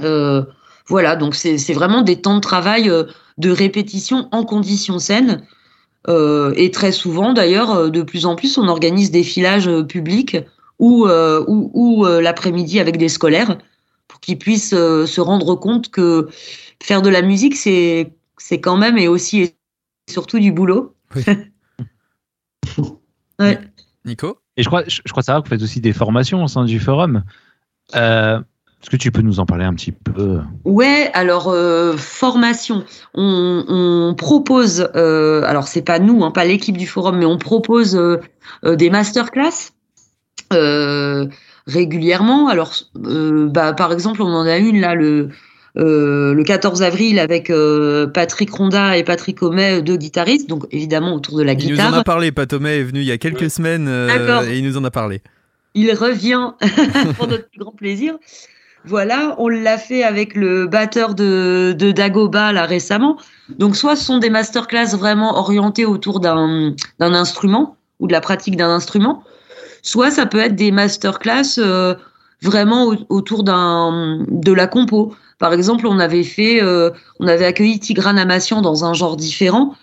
Voilà, donc c'est vraiment des temps de travail de répétition en conditions scènes. Euh, et très souvent, d'ailleurs, euh, de plus en plus, on organise des filages euh, publics ou, euh, ou, ou, euh, l'après-midi avec des scolaires pour qu'ils puissent euh, se rendre compte que faire de la musique, c'est c'est quand même et aussi et surtout du boulot. ouais. Nico? Et je crois, je, je crois savoir que vous faites aussi des formations au sein du forum. Euh, Est-ce que tu peux nous en parler un petit peu? Ouais, alors euh, formation. On, on propose, euh, alors c'est pas nous, hein, pas l'équipe du forum, mais on propose euh, euh, des masterclass euh, régulièrement. Alors, euh, bah, par exemple, on en a une là le euh, le 14 avril avec euh, Patrick Ronda et Patrick Homet, deux guitaristes, donc évidemment autour de la Il nous en guitare. a parlé, Patomé est venu il y a quelques Ouais. semaines euh, et il nous en a parlé. il revient pour notre plus grand plaisir. Voilà, on l'a fait avec le batteur de, de Dagoba là récemment. Donc soit ce sont des masterclass vraiment orientés autour d'un instrument ou de la pratique d'un instrument, soit ça peut être des masterclass euh, vraiment au- autour d'un de la compo. Par exemple, on avait fait, euh, on avait accueilli Tigran Amassian dans un genre différent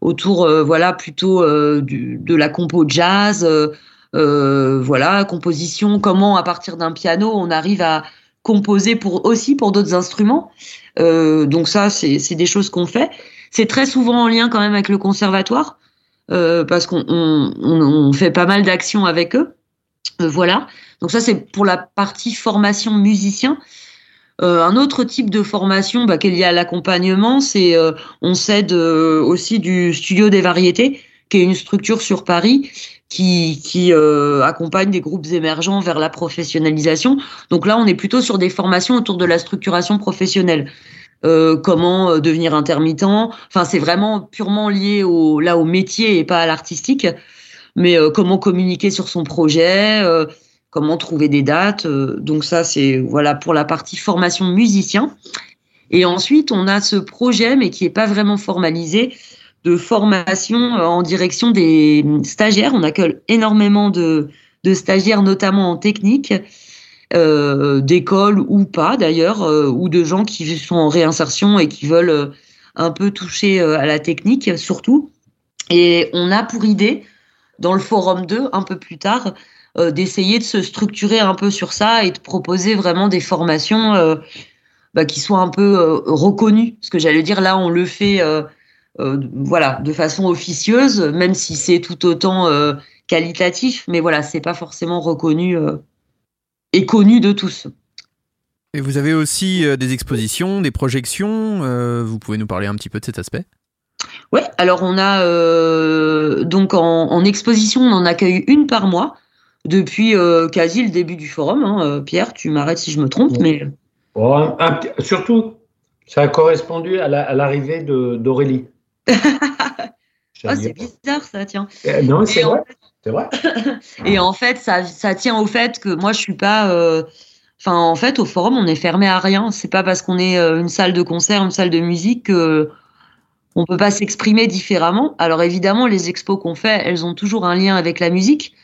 autour, euh, voilà, plutôt euh, du, de la compo jazz. euh, euh, voilà, composition, comment à partir d'un piano on arrive à composer pour aussi pour d'autres instruments. Euh, donc ça, c'est des choses qu'on fait. C'est très souvent en lien quand même avec le conservatoire euh, parce qu'on on, on- on fait pas mal d'actions avec eux. Euh, voilà. Donc ça, c'est pour la partie formation musicien. Euh, un autre type de formation bah, qui est lié à l'accompagnement, c'est euh, on s'aide euh, aussi du Studio des Variétés, qui est une structure sur Paris qui, qui euh, accompagne des groupes émergents vers la professionnalisation. Donc là, on est plutôt sur des formations autour de la structuration professionnelle. Euh, comment euh, devenir intermittent. Enfin, c'est vraiment purement lié au, là au métier et pas à l'artistique. Mais euh, comment communiquer sur son projet, euh, comment trouver des dates. euh, donc ça, c'est voilà pour la partie formation musicien. Et ensuite, on a ce projet, mais qui est pas vraiment formalisé, de formation euh, en direction des stagiaires. On accueille énormément de, de stagiaires, notamment en technique, euh, d'école ou pas d'ailleurs, euh, ou de gens qui sont en réinsertion et qui veulent euh, un peu toucher euh, à la technique surtout. Et on a pour idée, dans le forum 2, un peu plus tard, d'essayer de se structurer un peu sur ça et de proposer vraiment des formations bah, qui soient un peu reconnues. Ce que j'allais dire, là, on le fait voilà, de façon officieuse, même si c'est tout autant euh, qualitatif, mais voilà, c'est pas forcément reconnu euh, et connu de tous. Et vous avez aussi euh, des expositions, des projections. euh, vous pouvez nous parler un petit peu de cet aspect? Ouais, alors on a euh, donc en, en exposition, on en accueille une par mois depuis euh, quasi le début du forum. hein. Euh, Pierre, tu m'arrêtes si je me trompe, mais Bon, un- un petit- surtout, ça a correspondu à la- à l'arrivée de- d'Aurélie. Ah, c'est bizarre ça, tiens. Euh, Non, c'est vrai. C'est vrai. Et en fait, ça, ça tient au fait que moi, je suis pas. euh, Enfin, en fait, au forum, on est fermé à rien. C'est pas parce qu'on est euh, une salle de concert, une salle de musique que on peut pas s'exprimer différemment. Alors évidemment, les expos qu'on fait, elles ont toujours un lien avec la musique,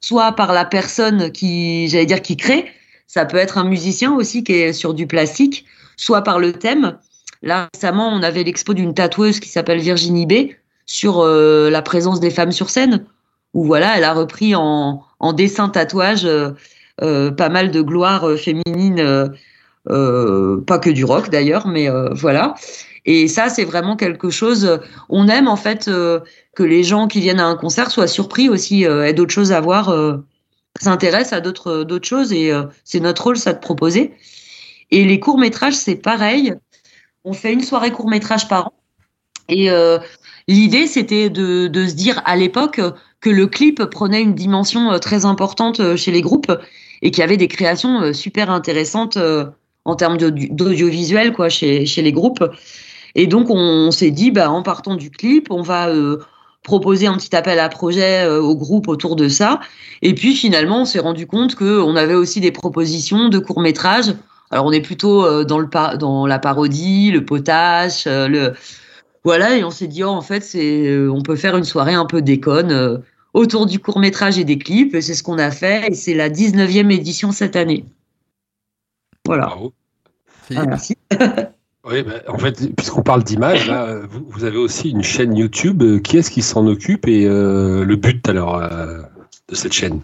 soit par la personne qui, j'allais dire, qui crée. Ça peut être un musicien aussi qui est sur du plastique, soit par le thème. Là récemment, on avait l'expo d'une tatoueuse qui s'appelle Virginie B sur euh, la présence des femmes sur scène, où voilà, elle a repris en, en dessin tatouage euh, euh, pas mal de gloire euh, féminine, euh, pas que du rock d'ailleurs, mais voilà. Et ça, c'est vraiment quelque chose. On aime en fait euh, que les gens qui viennent à un concert soient surpris aussi, euh, aient d'autres choses à voir, euh, s'intéressent à d'autres d'autres choses, et c'est notre rôle, ça de proposer. Et les courts métrages, c'est pareil. On fait une soirée court métrage par an. Et euh, l'idée, c'était de, de se dire à l'époque que le clip prenait une dimension euh, très importante euh, chez les groupes et qu'il y avait des créations euh, super intéressantes en termes d'audio- d'audiovisuel quoi chez, chez les groupes. Et donc on, s'est dit, bah, en partant du clip, on va euh, proposer un petit appel à projet euh, au groupe autour de ça. Et puis finalement, on s'est rendu compte qu'on avait aussi des propositions de courts métrages. Alors on est plutôt euh, dans, le par- dans la parodie, le potache, euh, le voilà. Et on s'est dit, oh, en fait, c'est euh, on peut faire une soirée un peu déconne euh, autour du court métrage et des clips. Et c'est ce qu'on a fait. Et c'est la 19e édition cette année. Voilà. Bravo. Ah, merci. Oui, bah, en fait, puisqu'on parle d'image, vous, vous avez aussi une chaîne YouTube. Qui est-ce qui s'en occupe et euh, le but alors euh, de cette chaîne?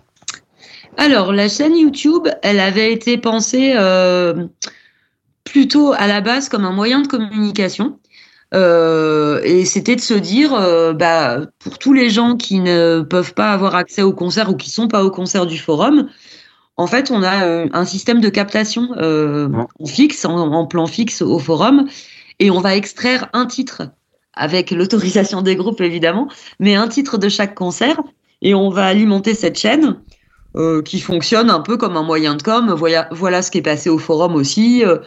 Alors, la chaîne YouTube, elle avait été pensée euh, plutôt à la base comme un moyen de communication. Euh, et c'était de se dire, euh, bah, pour tous les gens qui ne peuvent pas avoir accès au concert ou qui sont pas au concert du forum, en fait, on a un système de captation euh, en fixe, en, en plan fixe au forum, et on va extraire un titre avec l'autorisation des groupes évidemment, mais un titre de chaque concert, et on va alimenter cette chaîne euh, qui fonctionne un peu comme un moyen de com. Voilà, voilà ce qui est passé au forum aussi. euh,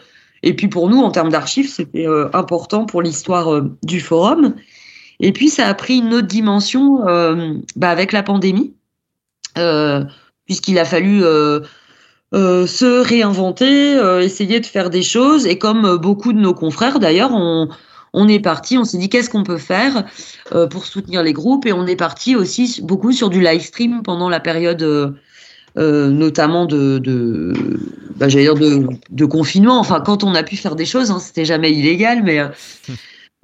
et puis pour nous, en termes d'archives, c'était euh, important pour l'histoire euh, du forum. Et puis ça a pris une autre dimension euh, bah, avec la pandémie, puisqu'il a fallu se réinventer, essayer de faire des choses. Et comme beaucoup de nos confrères, d'ailleurs, on, on est parti, on s'est dit qu'est-ce qu'on peut faire pour soutenir les groupes? Et on est parti aussi beaucoup sur du live stream pendant la période. Euh, notamment de, de bah, j'allais dire de, de confinement. Enfin, quand on a pu faire des choses, hein, c'était jamais illégal, mais euh,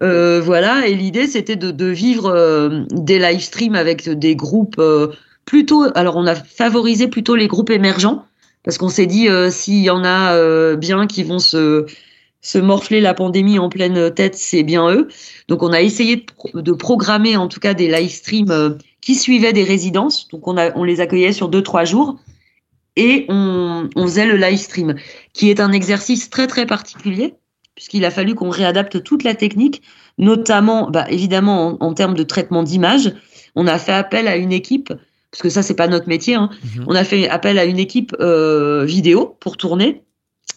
euh, voilà. Et l'idée, c'était de, de vivre euh, des live streams avec des groupes euh, plutôt. Alors, on a favorisé plutôt les groupes émergents parce qu'on s'est dit s'il y en a bien qui vont se se morfler la pandémie en pleine tête, c'est bien eux. Donc, on a essayé de, de programmer en tout cas des live streams qui suivaient des résidences. Donc, on, a, on les accueillait sur deux, trois jours et on, on faisait le live stream, qui est un exercice très, très particulier, puisqu'il a fallu qu'on réadapte toute la technique, notamment, bah, évidemment, en, en termes de traitement d'image. On a fait appel à une équipe, parce que ça, c'est pas notre métier, hein. Mhm. on a fait appel à une équipe euh, vidéo pour tourner.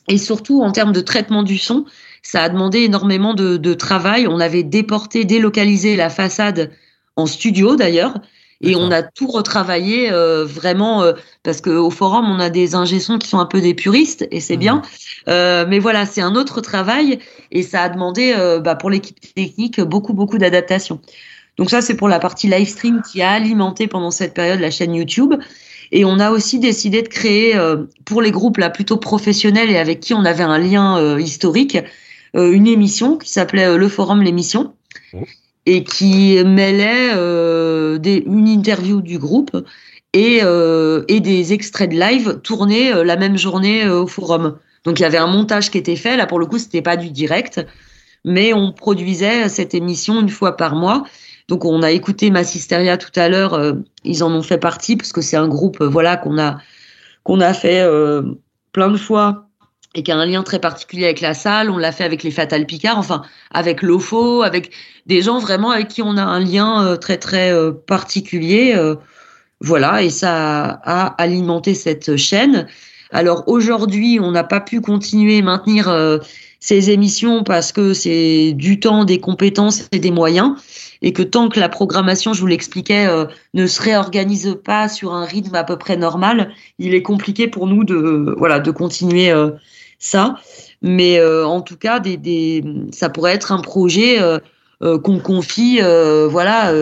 Et surtout, en termes de traitement du son, ça a demandé énormément de, de travail. On avait déporté, délocalisé la façade en studio d'ailleurs. Et on a tout retravaillé euh, vraiment euh, parce qu'au forum on a des ingé sons qui sont un peu des puristes et c'est bien. Euh, mais voilà, c'est un autre travail et ça a demandé euh, bah, pour l'équipe technique beaucoup beaucoup d'adaptation. Donc ça c'est pour la partie live stream qui a alimenté pendant cette période la chaîne YouTube. Et on a aussi décidé de créer euh, pour les groupes là plutôt professionnels et avec qui on avait un lien euh, historique euh, une émission qui s'appelait Le Forum l'émission et qui mêlait euh, des, une interview du groupe et, euh, et des extraits de live tournés euh, la même journée euh, au forum. Donc il y avait un montage qui était fait. Là pour le coup c'était pas du direct, mais on produisait cette émission une fois par mois. Donc on a écouté Massisteria tout à l'heure. euh, ils en ont fait partie parce que c'est un groupe euh, voilà qu'on a qu'on a fait plein de fois et qui a un lien très particulier avec la salle. On l'a fait avec les Fatal Picard, enfin avec l'OFO, avec des gens vraiment avec qui on a un lien euh, très très euh, particulier. euh, voilà, et ça a alimenté cette chaîne. Alors aujourd'hui, on n'a pas pu continuer maintenir ces émissions parce que c'est du temps, des compétences et des moyens. et que tant que la programmation, je vous l'expliquais, ne se réorganise pas sur un rythme à peu près normal, il est compliqué pour nous de voilà de continuer ça. Mais euh, en tout cas, des, des, ça pourrait être un projet euh, euh, qu'on confie voilà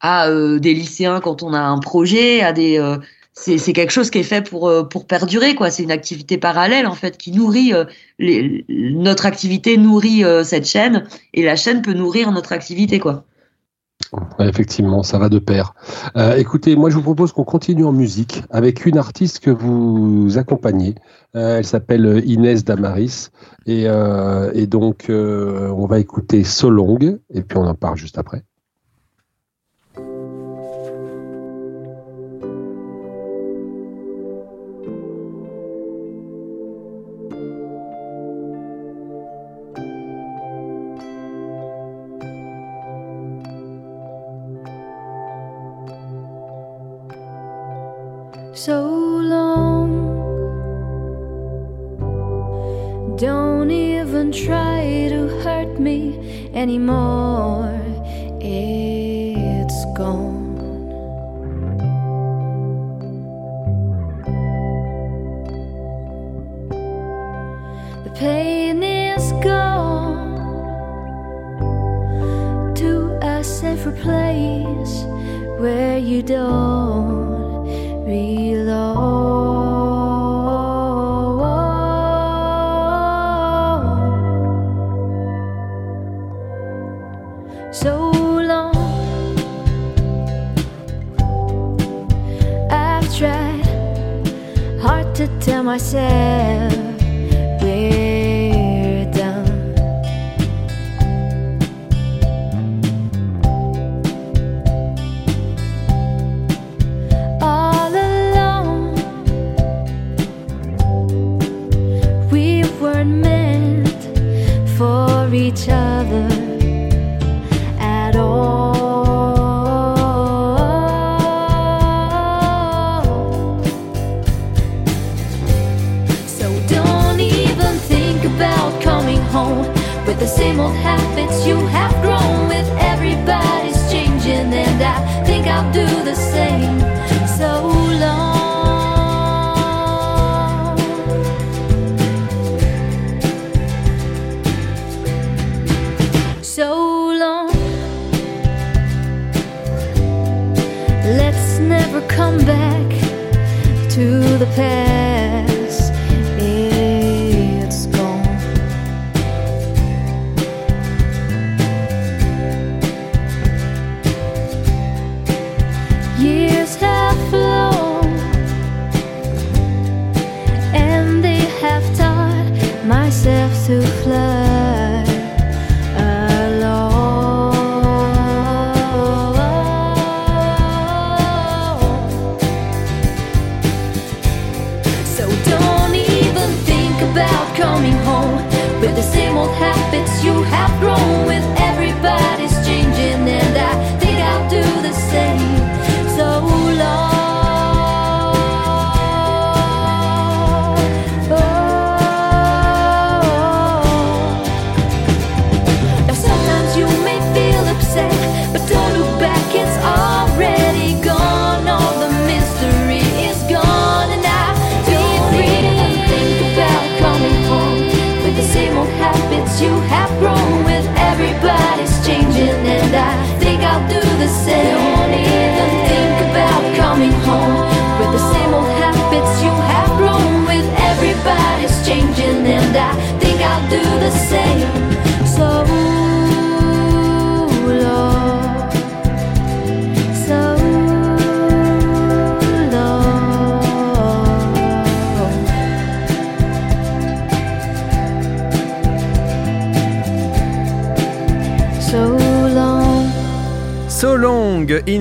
à des lycéens quand on a un projet, à des c'est quelque chose qui est fait pour pour perdurer quoi. C'est une activité parallèle en fait qui nourrit notre activité nourrit cette chaîne et la chaîne peut nourrir notre activité quoi. Effectivement, ça va de pair. Euh, écoutez, moi je vous propose qu'on continue en musique avec une artiste que vous accompagnez. Euh, elle s'appelle Inès Damaris et, euh, donc on va écouter So Long et puis on en parle juste après. Even try to hurt me anymore. It's gone. The pain is gone to a safer place where you don't belong. Myself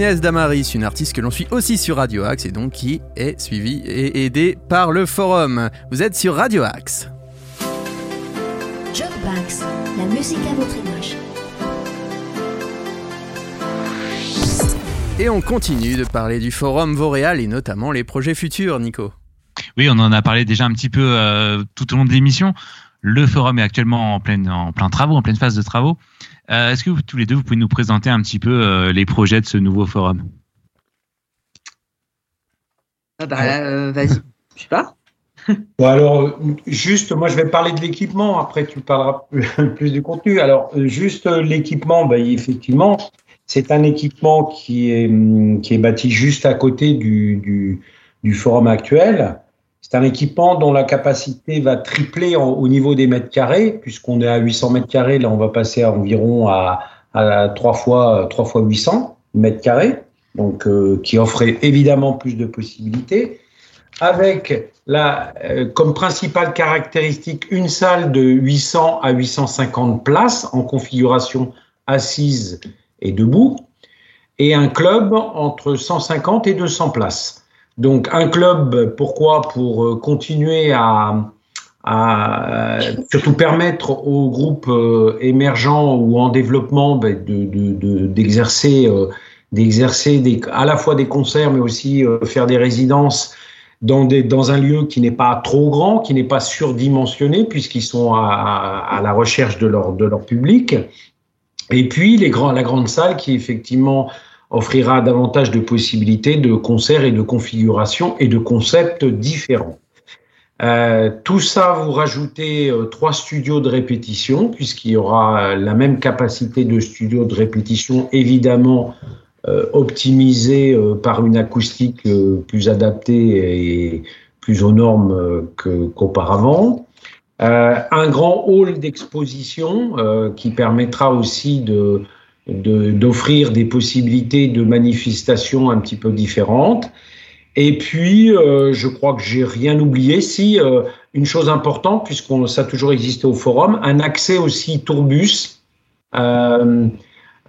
Inès Damaris, une artiste que l'on suit aussi sur Radio Axe et donc qui est suivie et aidée par le forum. Vous êtes sur Radio Axe. Jukebox, la musique à votre image. Et on continue de parler du forum Vauréal et notamment les projets futurs, Nico. Oui, on en a parlé déjà un petit peu euh, tout au long de l'émission. Le forum est actuellement en plein, en plein travaux, en pleine phase de travaux. Euh, Est-ce que vous, tous les deux, vous pouvez nous présenter un petit peu euh, les projets de ce nouveau forum? Ah bah, euh, vas-y, je sais pas. Bon, alors, juste, moi, je vais parler de l'équipement. Après, tu parleras plus, du contenu. Alors, juste l'équipement, ben, effectivement, c'est un équipement qui est, hum, qui est bâti juste à côté du, du, du forum actuel. C'est un équipement dont la capacité va tripler au niveau des mètres carrés, puisqu'on est à 800 mètres carrés. Là, on va passer à environ à, à 3 fois, 3 fois 800 mètres carrés. Donc, euh, qui offrait évidemment plus de possibilités. Avec la, euh, comme principale caractéristique une salle de 800 à 850 places en configuration assise et debout, et un club entre 150 et 200 places. Donc un club, pourquoi Pour euh, continuer à, à surtout permettre aux groupes euh, émergents ou en développement de- d'exercer euh, d'exercer à la fois des concerts, mais aussi faire des résidences dans, des, dans un lieu qui n'est pas trop grand, qui n'est pas surdimensionné, puisqu'ils sont à, à, à la recherche de leur, de leur public. Et puis les grands, la grande salle qui effectivement offrira davantage de possibilités de concerts et de configurations et de concepts différents. Euh, tout ça, vous rajoutez euh, trois studios de répétition, puisqu'il y aura euh, la même capacité de studios de répétition, évidemment optimisé euh, par une acoustique plus adaptée et plus aux normes qu'auparavant. Un grand hall d'exposition qui permettra aussi de de- d'offrir des possibilités de manifestations un petit peu différentes. Et puis, euh, je crois que j'ai rien oublié. Si euh, une chose importante, puisqu'on ça a toujours existé au forum, un accès aussi tourbus euh,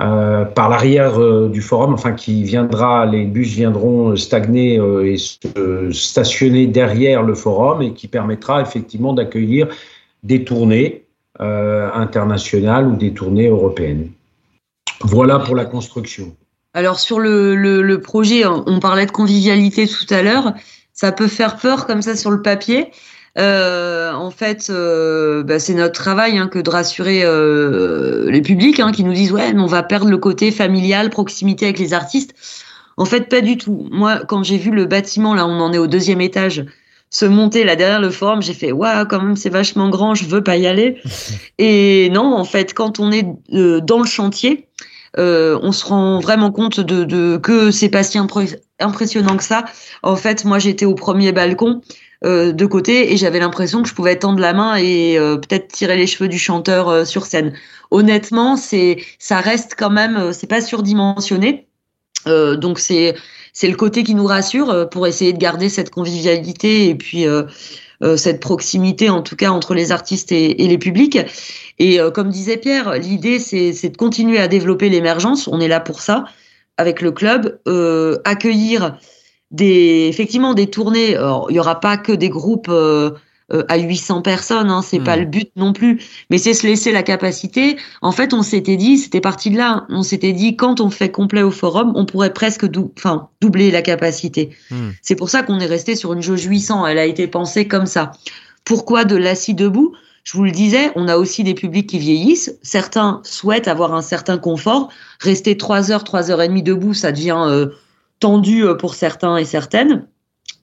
euh, par l'arrière du forum, enfin qui viendra, les bus viendront stagner et se stationner derrière le forum et qui permettra effectivement d'accueillir des tournées internationales ou des tournées européennes. Voilà pour la construction. Alors sur le, le, le projet, on on parlait de convivialité tout à l'heure. Ça peut faire peur comme ça sur le papier. Euh, en fait, euh, bah, c'est notre travail hein, que de rassurer euh, les publics hein, qui nous disent ouais, mais on va perdre le côté familial, proximité avec les artistes. En fait, pas du tout. Moi, quand j'ai vu le bâtiment, là, on en est au deuxième étage, se monter là derrière le forum, j'ai fait waouh, quand même, c'est vachement grand, je veux pas y aller. Et non, en fait, quand on est euh, dans le chantier, euh, on se rend vraiment compte de, de que c'est pas si impressionnant que ça. En fait, moi, j'étais au premier balcon euh, de côté et j'avais l'impression que je pouvais tendre la main et euh, peut-être tirer les cheveux du chanteur euh, sur scène. Honnêtement, c'est ça reste quand même, euh, c'est pas surdimensionné. Euh, donc c'est c'est le côté qui nous rassure pour essayer de garder cette convivialité et puis cette proximité en tout cas entre les artistes et, et les publics. Et euh, comme disait Pierre, l'idée c'est de continuer à développer l'émergence. On est là pour ça avec le club, euh, accueillir des effectivement des tournées. Alors, il y aura pas que des groupes euh, euh, à 800 personnes, hein, c'est Hmm. pas le but non plus. Mais c'est se laisser la capacité. En fait, on s'était dit, c'était parti de là. On s'était dit quand on fait complet au forum, on pourrait presque dou- enfin doubler la capacité. Hmm. C'est pour ça qu'on est resté sur une jauge 800. Elle a été pensée comme ça. Pourquoi de l'assis debout? Je vous le disais, on a aussi des publics qui vieillissent. Certains souhaitent avoir un certain confort. Rester 3 heures, 3 heures et demie debout, ça devient euh, tendu euh, pour certains et certaines.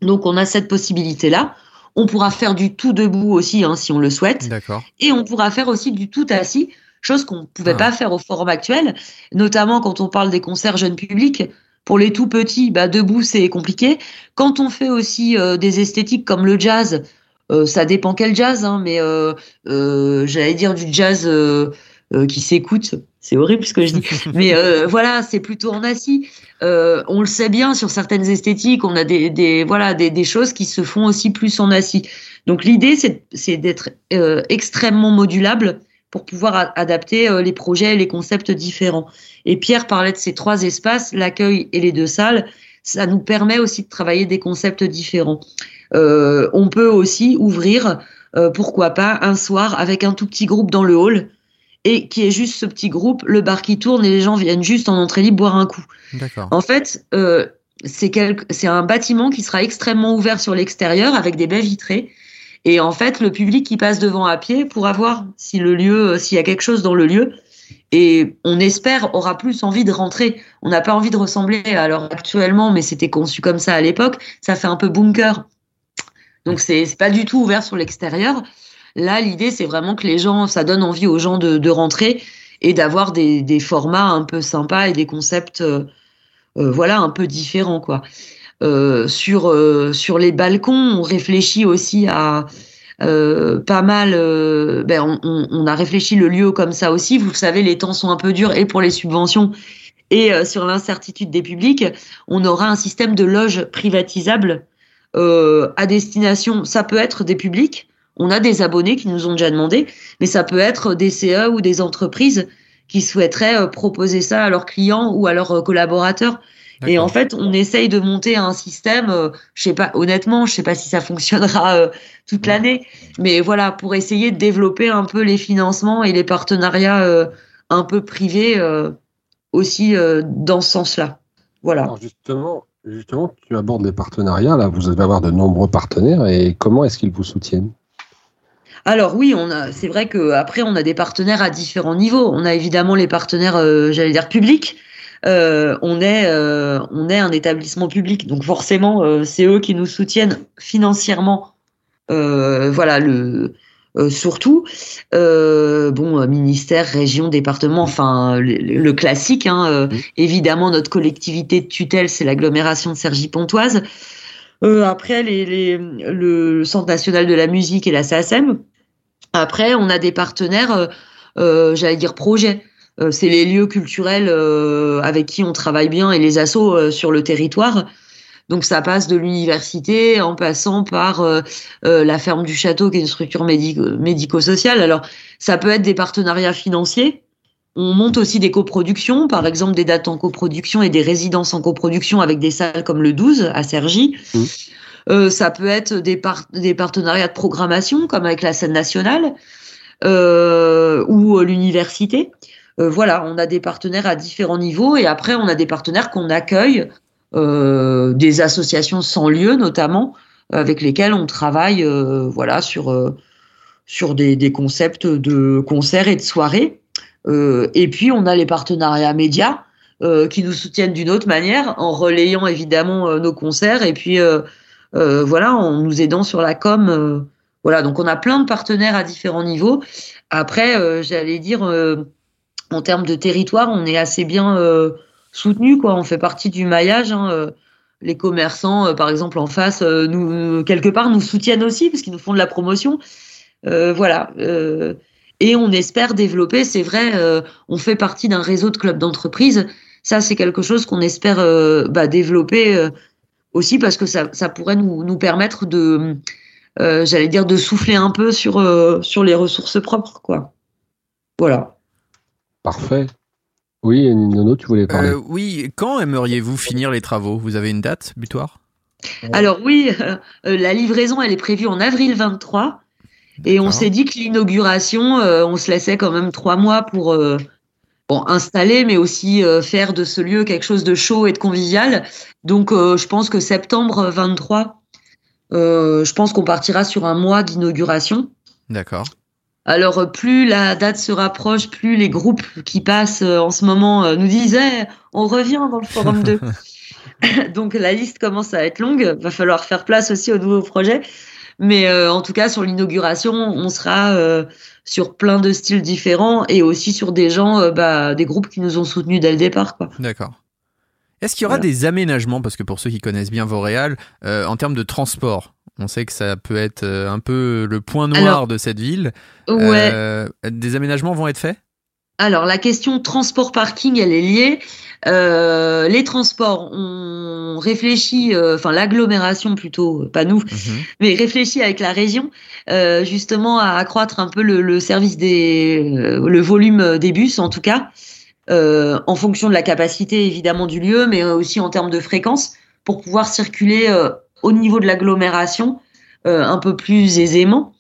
Donc on a cette possibilité-là. On pourra faire du tout debout aussi, hein, si on le souhaite. D'accord. Et on pourra faire aussi du tout assis, chose qu'on ne pouvait Ah. pas faire au forum actuel, notamment quand on parle des concerts jeunes publics. Pour les tout petits, bah, debout, c'est compliqué. Quand on fait aussi euh, des esthétiques comme le jazz, euh, ça dépend quel jazz, hein, mais euh, euh, j'allais dire du jazz euh, euh, qui s'écoute. C'est horrible ce que je dis. mais euh, voilà, c'est plutôt en assis. Euh, on le sait bien sur certaines esthétiques, on a des, des voilà des, des choses qui se font aussi plus en assis. Donc l'idée c'est d'être euh, extrêmement modulable pour pouvoir adapter les projets et les concepts différents. Et Pierre parlait de ces trois espaces, l'accueil et les deux salles. Ça nous permet aussi de travailler des concepts différents. Euh, on peut aussi ouvrir, euh, pourquoi pas, un soir avec un tout petit groupe dans le hall et qui est juste ce petit groupe, le bar qui tourne et les gens viennent juste en entrée libre boire un coup. En fait, euh, c'est quel- un bâtiment qui sera extrêmement ouvert sur l'extérieur avec des baies vitrées. Et en fait, le public qui passe devant à pied pourra voir si le lieu, euh, s'il y a quelque chose dans le lieu. Et on espère aura plus envie de rentrer. On n'a pas envie de ressembler alors actuellement, mais c'était conçu comme ça à l'époque. Ça fait un peu bunker. Donc c'est pas du tout ouvert sur l'extérieur. Là, l'idée c'est vraiment que les gens, ça donne envie aux gens de, de rentrer et d'avoir des, des formats un peu sympas et des concepts, euh, euh, voilà, un peu différents quoi. Euh, sur euh, sur les balcons, on réfléchit aussi à euh, pas mal. euh, ben, on, on- on a réfléchi le lieu comme ça aussi. Vous savez, les temps sont un peu durs et pour les subventions et sur l'incertitude des publics, on aura un système de loges privatisables euh, à destination. Ça peut être des publics. On a des abonnés qui nous ont déjà demandé, mais ça peut être des CE ou des entreprises qui souhaiteraient euh, proposer ça à leurs clients ou à leurs euh, collaborateurs. Et en fait, on essaye de monter un système. euh, je sais pas, honnêtement, je sais pas si ça fonctionnera euh, toute l'année, mais voilà, pour essayer de développer un peu les financements et les partenariats euh, un peu privés aussi dans ce sens-là. Voilà. Alors justement, justement, tu abordes les partenariats. Là, vous allez avoir de nombreux partenaires. Et comment est-ce qu'ils vous soutiennent? Alors oui, on a. C'est vrai que après on a des partenaires à différents niveaux. On a évidemment les partenaires, euh, j'allais dire publics. Euh, on est euh, on est un établissement public, donc forcément c'est eux qui nous soutiennent financièrement. Voilà le euh, surtout euh, bon euh, ministère, région, département, enfin le, le classique. Hein, euh, Évidemment notre collectivité de tutelle c'est l'agglomération de Cergy-Pontoise. Euh, après les, les, le Centre national de la musique et la SACEM. Après, on a des partenaires, j'allais dire projets. Euh, c'est les lieux culturels euh, avec qui on travaille bien et les assos euh, sur le territoire. Donc ça passe de l'université en passant par euh, euh, la ferme du château qui est une structure médico- médico-sociale. Alors ça peut être des partenariats financiers. On monte aussi des coproductions, par exemple des dates en coproduction et des résidences en coproduction avec des salles comme le 12 à Cergy. Mmh. Euh, ça peut être des, par- des partenariats de programmation comme avec la scène nationale euh, ou euh, l'université. Euh, voilà, on a des partenaires à différents niveaux et après on a des partenaires qu'on accueille, euh, des associations sans lieu notamment, avec lesquelles on travaille euh, voilà sur euh, sur des, concepts de concerts et de soirées. Euh, et puis on a les partenariats médias euh, qui nous soutiennent d'une autre manière en relayant évidemment euh, nos concerts et puis euh, euh, voilà en nous aidant sur la com. euh, voilà, donc on a plein de partenaires à différents niveaux. Après, euh, j'allais dire, euh, en termes de territoire, on est assez bien euh, soutenu, quoi. On fait partie du maillage. hein, euh, les commerçants, euh, par exemple, en face, euh, nous quelque part nous soutiennent aussi parce qu'ils nous font de la promotion. Voilà. et on espère développer. C'est vrai, on fait partie d'un réseau de clubs d'entreprise. Ça, c'est quelque chose qu'on espère bah, développer aussi parce que ça, pourrait nous, permettre de, j'allais dire, de souffler un peu sur, sur les ressources propres, quoi. Voilà. Parfait. Oui, Nono, tu voulais parler. Euh, oui, quand aimeriez-vous finir les travaux? Vous avez une date butoir? Alors oui, euh, euh, la livraison, elle est prévue en avril 23. Et on s'est dit que l'inauguration, euh, on se laissait quand même trois mois pour euh, bon, installer, mais aussi euh, faire de ce lieu quelque chose de chaud et de convivial. Donc euh, je pense que septembre 23, euh, je pense qu'on partira sur un mois d'inauguration. D'accord. Alors euh, plus la date se rapproche, plus les groupes qui passent euh, en ce moment euh, nous disent Eh, on revient dans le forum 2. Donc la liste commence à être longue, va falloir faire place aussi aux nouveaux projets. Mais euh, en tout cas sur l'inauguration, on sera euh, sur plein de styles différents et aussi sur des gens, euh, bah, des groupes qui nous ont soutenus dès le départ. D'accord. Est-ce qu'il y aura Voilà. des aménagements, parce que pour ceux qui connaissent bien euh, en termes de transport On sait que ça peut être euh, un peu le point noir Alors, de cette ville. Ouais. Euh, des aménagements vont être faits? Alors la question transport-parking, elle est liée. Euh, les transports, on réfléchit, euh, enfin l'agglomération plutôt, pas nous, Mhm. mais réfléchit avec la région euh, justement à accroître un peu le, le service des, le volume des bus en tout cas, en fonction de la capacité évidemment du lieu, mais aussi en termes de fréquence pour pouvoir circuler au niveau de l'agglomération euh, un peu plus aisément.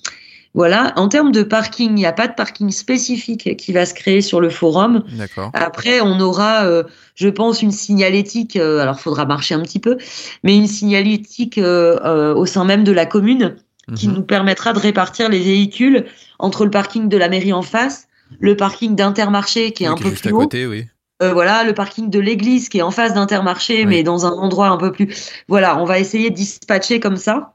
Voilà. En termes de parking, il n'y a pas de parking spécifique qui va se créer sur le forum. D'accord. Après, on aura, euh, je pense, une signalétique. euh, alors, faudra marcher un petit peu, mais une signalétique euh, au sein même de la commune qui Mhm. nous permettra de répartir les véhicules entre le parking de la mairie en face, le parking d'Intermarché qui est Oui, un qui peu juste plus à haut, côté, oui. Euh, voilà, le parking de l'église qui est en face d'Intermarché, Oui. mais dans un endroit un peu plus. Voilà, on va essayer de dispatcher comme ça,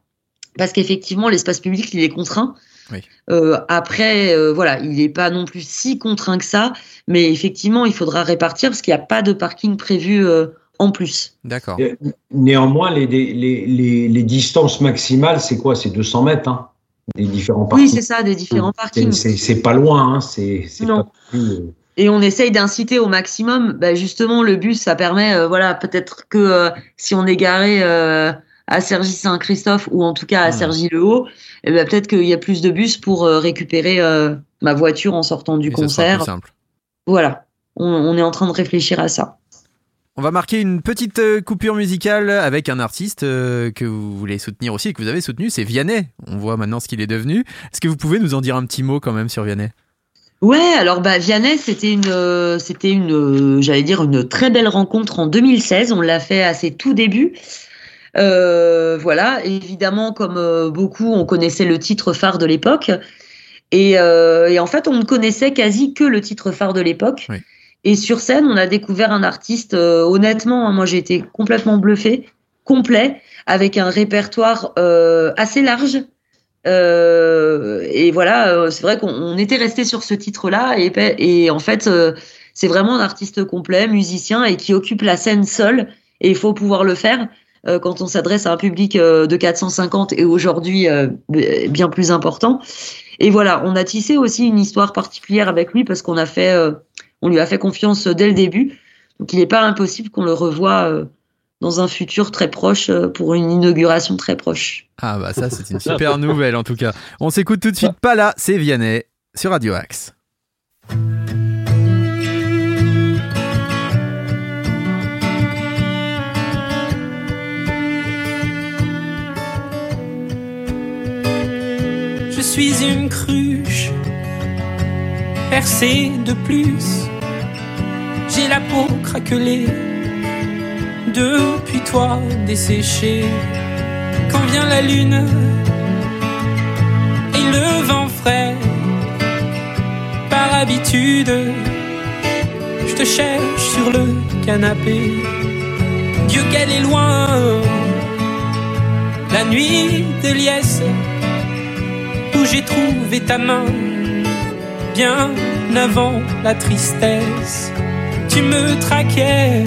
parce qu'effectivement, l'espace public, il est contraint. Oui. Euh, après, euh, voilà, il n'est pas non plus si contraint que ça, mais effectivement, il faudra répartir parce qu'il n'y a pas de parking prévu euh, en plus. D'accord. Euh, Néanmoins, les, les, les, les- les distances maximales, c'est quoi? C'est 200 mètres, hein, des différents Oui, parkings. c'est ça, des différents C'est- parkings. c'est pas loin, hein, c'est pas plus, euh, Et on essaye d'inciter au maximum. Bah, justement, le bus, ça permet, euh, voilà, peut-être que euh, si on est garé euh, à Cergy-Saint-Christophe ou en tout cas à Hmm. Cergy-le-Haut, eh ben, peut-être qu'il y a plus de bus pour récupérer ma voiture en sortant du Et concert. plus simple. Voilà, on, on est en train de réfléchir à ça. On va marquer une petite coupure musicale avec un artiste que vous voulez soutenir aussi et que vous avez soutenu, c'est Vianney. On voit maintenant ce qu'il est devenu. Est-ce que vous pouvez nous en dire un petit mot quand même sur Vianney? Ouais, alors bah Vianney, c'était une, euh, c'était une, euh, j'allais dire une très belle rencontre en 2016. On l'a fait à ses tout débuts. Euh, voilà, évidemment, comme beaucoup, on connaissait le titre phare de l'époque. Et, euh, et en fait, on ne connaissait quasi que le titre phare de l'époque. Oui. Et sur scène, on a découvert un artiste, euh, honnêtement, hein, moi j'ai été complètement bluffé, complet, avec un répertoire euh, assez large. Euh, et voilà, euh, c'est vrai qu'on on était resté sur ce titre-là. Et, et en fait, euh, c'est vraiment un artiste complet, musicien, et qui occupe la scène seul. Et il faut pouvoir le faire euh, quand on s'adresse à un public euh, de 450 et aujourd'hui euh, bien plus important. Et voilà, on a tissé aussi une histoire particulière avec lui parce qu'on a fait, on lui a fait confiance dès le début. Donc il n'est pas impossible qu'on le revoie dans un futur très proche euh, pour une inauguration très proche. Ah bah ça c'est une super nouvelle en tout cas. On s'écoute tout de suite, pas là, c'est Vianney sur Radio Axe. Je suis une cruche percée de plus. J'ai la peau craquelée depuis toi desséchée. Quand vient la lune et le vent frais, par habitude, je te cherche sur le canapé. Dieu qu'elle est loin, la nuit de liesse où j'ai trouvé ta main bien avant la tristesse. Tu me traquais,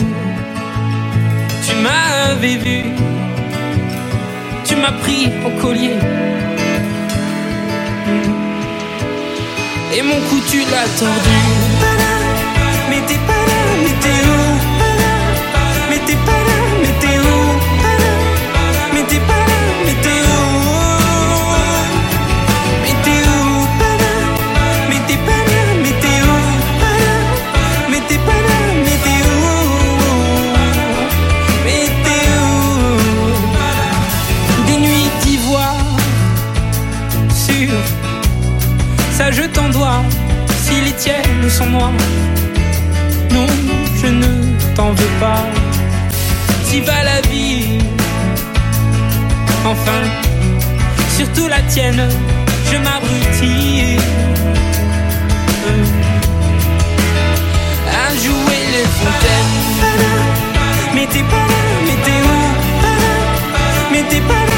m'avais vu, tu m'as pris au collier. Et mon cou tu l'as tordu. Mais t'es pas là, mais t'es où? Mais t'es pas je t'en dois. Si les tiennes sont noires Non, je ne t'en veux pas. Si va la vie. Enfin surtout la tienne, je m'abrutis. À jouer les fontaines. Mais t'es pas là, mais t'es où? Mais t'es pas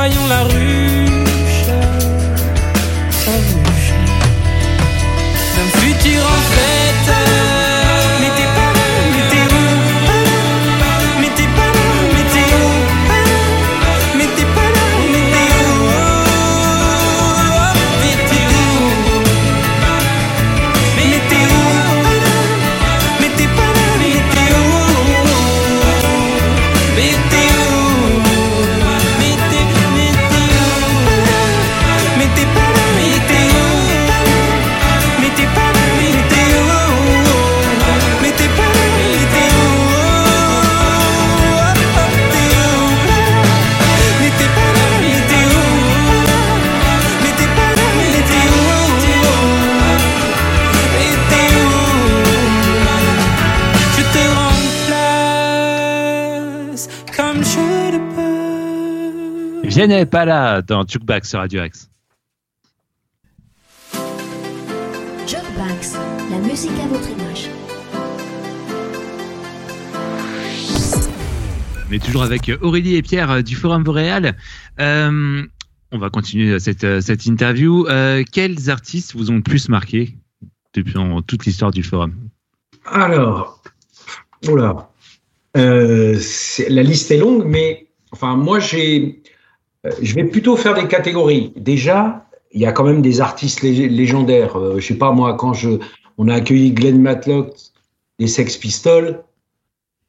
soyons la ruche, Vianney pas là dans Jukebox sur Radio X. Jukebox, la musique à votre image. On est toujours avec Aurélie et Pierre euh, du Forum Boréal. Euh, on va continuer cette, euh, cette interview. Euh, quels artistes vous ont le plus marqué depuis en toute l'histoire du forum? Alors, oula, Euh, c'est- la liste est longue, mais enfin, moi, j'ai, euh, je vais plutôt faire des catégories. Déjà, il y a quand même des artistes lég- légendaires. Euh, je sais pas moi, quand on a accueilli Glenn Matlock des Sex Pistols,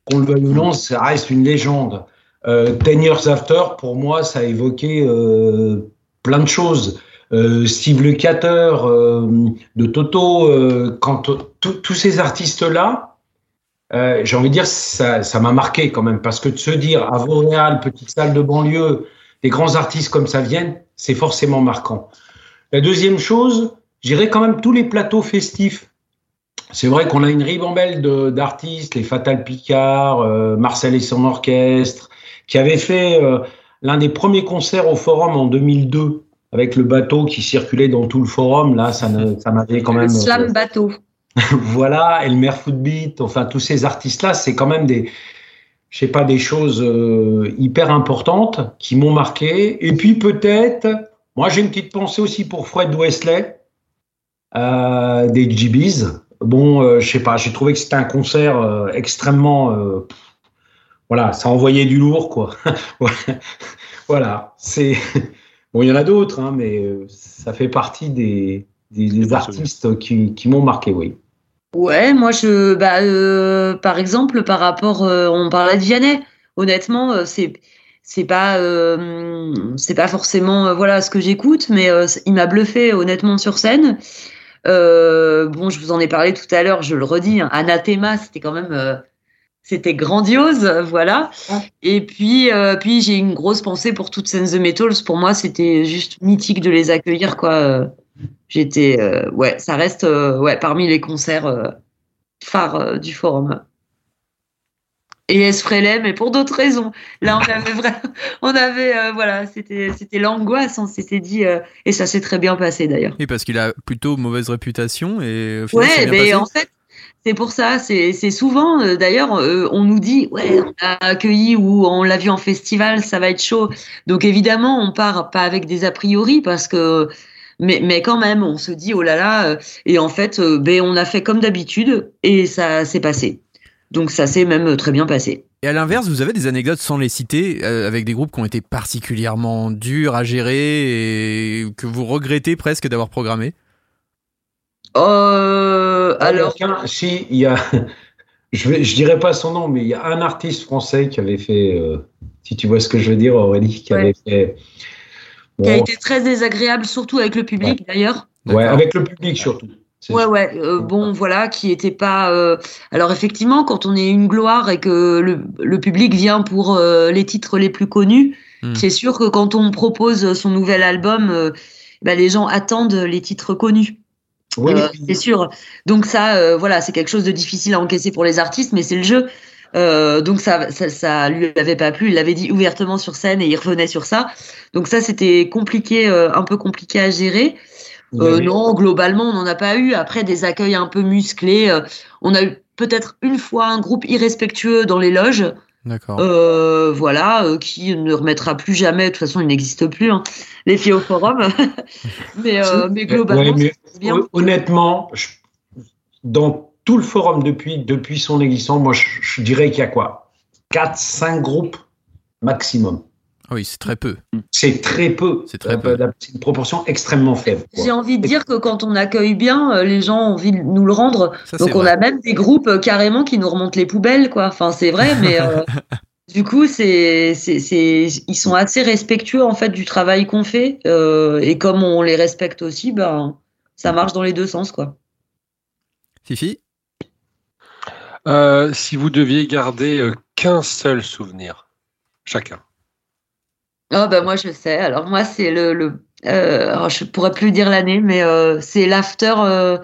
qu'on le veuille ou non, ça reste une légende. Euh, Ten Years After, pour moi, ça a évoqué euh, plein de choses. Euh, Steve Lukather euh, de Toto, euh, tous ces artistes-là, euh, j'ai envie de dire, ça ça m'a marqué quand même, parce que de se dire à Vauréal, petite salle de banlieue, des grands artistes comme ça viennent, c'est forcément marquant. La deuxième chose, j'irais quand même tous les plateaux festifs. C'est vrai qu'on a une ribambelle d'artistes, les Fatal Picard, euh, Marcel et son orchestre, qui avaient fait euh, l'un des premiers concerts au Forum en 2002 avec le bateau qui circulait dans tout le Forum. Là, ça, m'avait quand Le même. slam bateau. voilà, Elmer Footbeat, enfin tous ces artistes-là, c'est quand même des, je sais pas, des choses euh, hyper importantes qui m'ont marqué. Et puis peut-être, moi j'ai une petite pensée aussi pour Fred Wesley, euh, des GBs. Bon, euh, je sais pas, j'ai trouvé que c'était un concert euh, extrêmement, euh, voilà, ça envoyait du lourd quoi. voilà, c'est, bon, il y en a d'autres, hein, mais ça fait partie des, des, des artistes qui, qui m'ont marqué, oui. Ouais, moi je, bah, euh, par exemple, par rapport, euh, on parlait de Vianney. Honnêtement, euh, c'est, c'est pas, euh, c'est pas forcément, euh, voilà, ce que j'écoute, mais euh, il m'a bluffé honnêtement sur scène. Euh, bon, je vous en ai parlé tout à l'heure, je le redis. hein, Anathema, c'était quand même, euh, c'était grandiose, voilà. Et puis, euh, puis j'ai une grosse pensée pour toutes Sense the Metals. Pour moi, c'était juste mythique de les accueillir, quoi. J'étais, euh, ouais, ça reste, euh, ouais, parmi les concerts euh, phares du forum. Et Esfrelem, mais pour d'autres raisons. Là, on avait vraiment, on avait, voilà, c'était, c'était l'angoisse. On s'était dit, et ça s'est très bien passé d'ailleurs. Et parce qu'il a plutôt mauvaise réputation et au final, c'est Ouais, bien mais passé. en fait, c'est pour ça. C'est c'est souvent, euh, d'ailleurs, euh, on nous dit, ouais, on l'a accueilli ou on l'a vu en festival, ça va être chaud. Donc évidemment, on part pas avec des a priori parce que, mais, mais quand même, on se dit, oh là là. euh, Et en fait, euh, ben, on a fait comme d'habitude et ça s'est passé. Donc ça s'est même très bien passé. Et à l'inverse, vous avez des anecdotes sans les citer, euh, avec des groupes qui ont été particulièrement durs à gérer et que vous regrettez presque d'avoir programmé? Euh, alors, Tiens, si, il y a, je, vais, je dirais pas son nom, mais il y a un artiste français qui avait fait, euh, si tu vois ce que je veux dire, Aurélie, qui Ouais. avait fait. Qui a été très désagréable, surtout avec le public d'ailleurs. ouais, D'accord. avec le public surtout. Ouais, ouais, euh, bon, voilà, qui était pas. euh, Alors, effectivement, quand on est une gloire et que le, le public vient pour euh, les titres les plus connus, Hmm. c'est sûr que quand on propose son nouvel album, euh, bah, les gens attendent les titres connus. Oui, Euh, c'est sûr. Donc, ça, euh, voilà, c'est quelque chose de difficile à encaisser pour les artistes, mais c'est le jeu. Euh, donc, ça, ça, ça lui avait pas plu. Il l'avait dit ouvertement sur scène et il revenait sur ça. Donc, ça, c'était compliqué, euh, un peu compliqué à gérer. Euh, Oui. non, globalement, on n'en a pas eu. Après, des accueils un peu musclés. euh, on a eu peut-être une fois un groupe irrespectueux dans les loges, D'accord. euh, voilà, euh, qui ne remettra plus jamais. De toute façon, il n'existe plus, hein, les filles au forum. mais, euh, mais globalement, Ouais, mais c'est bien. hon- honnêtement, je- dans tout le forum depuis, depuis son existence, moi je, je dirais qu'il y a quoi? 4, 5 groupes maximum. Ah oui, c'est très peu. C'est très peu. C'est très Euh, peu. C'est une proportion extrêmement faible. J'ai envie de dire que quand on accueille bien, euh, les gens ont envie de nous le rendre. Ça, Donc on vrai. a même des groupes euh, carrément qui nous remontent les poubelles, quoi. Enfin, c'est vrai, mais euh, du coup, c'est, c'est, c'est, ils sont assez respectueux en fait du travail qu'on fait, euh, et comme on les respecte aussi, ben, ça marche dans les deux sens, quoi. Fifi? Euh, si vous deviez garder euh, qu'un seul souvenir, chacun. Ah ben moi je sais. Alors moi c'est le, le euh, alors, je pourrais plus dire l'année, mais euh, c'est l'after, euh,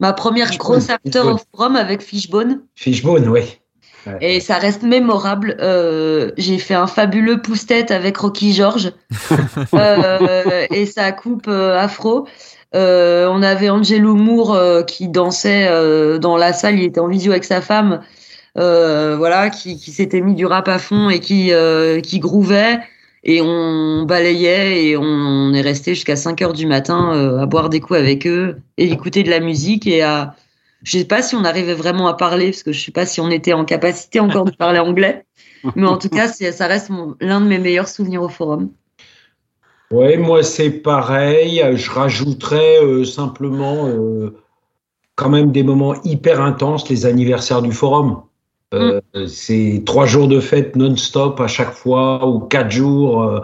ma première Fishbone, grosse after Fishbone. au forum avec Fishbone. Fishbone, oui. Ouais. Et ça reste mémorable. Euh, j'ai fait un fabuleux pouce-tête avec Rocky George euh, et sa coupe euh, afro. Euh, on avait Angelo Moore euh, qui dansait euh, dans la salle. Il était en visio avec sa femme, euh, voilà, qui, qui s'était mis du rap à fond et qui euh, qui grouvait. Et on balayait et on est resté jusqu'à 5 heures du matin euh, à boire des coups avec eux et écouter de la musique et à je sais pas si on arrivait vraiment à parler parce que je sais pas si on était en capacité encore de parler anglais. Mais en tout cas, ça reste l'un de mes meilleurs souvenirs au forum. Ouais, moi c'est pareil. Je rajouterais euh, simplement euh, quand même des moments hyper intenses, les anniversaires du forum. Euh, C'est trois jours de fête non-stop à chaque fois ou quatre jours. euh,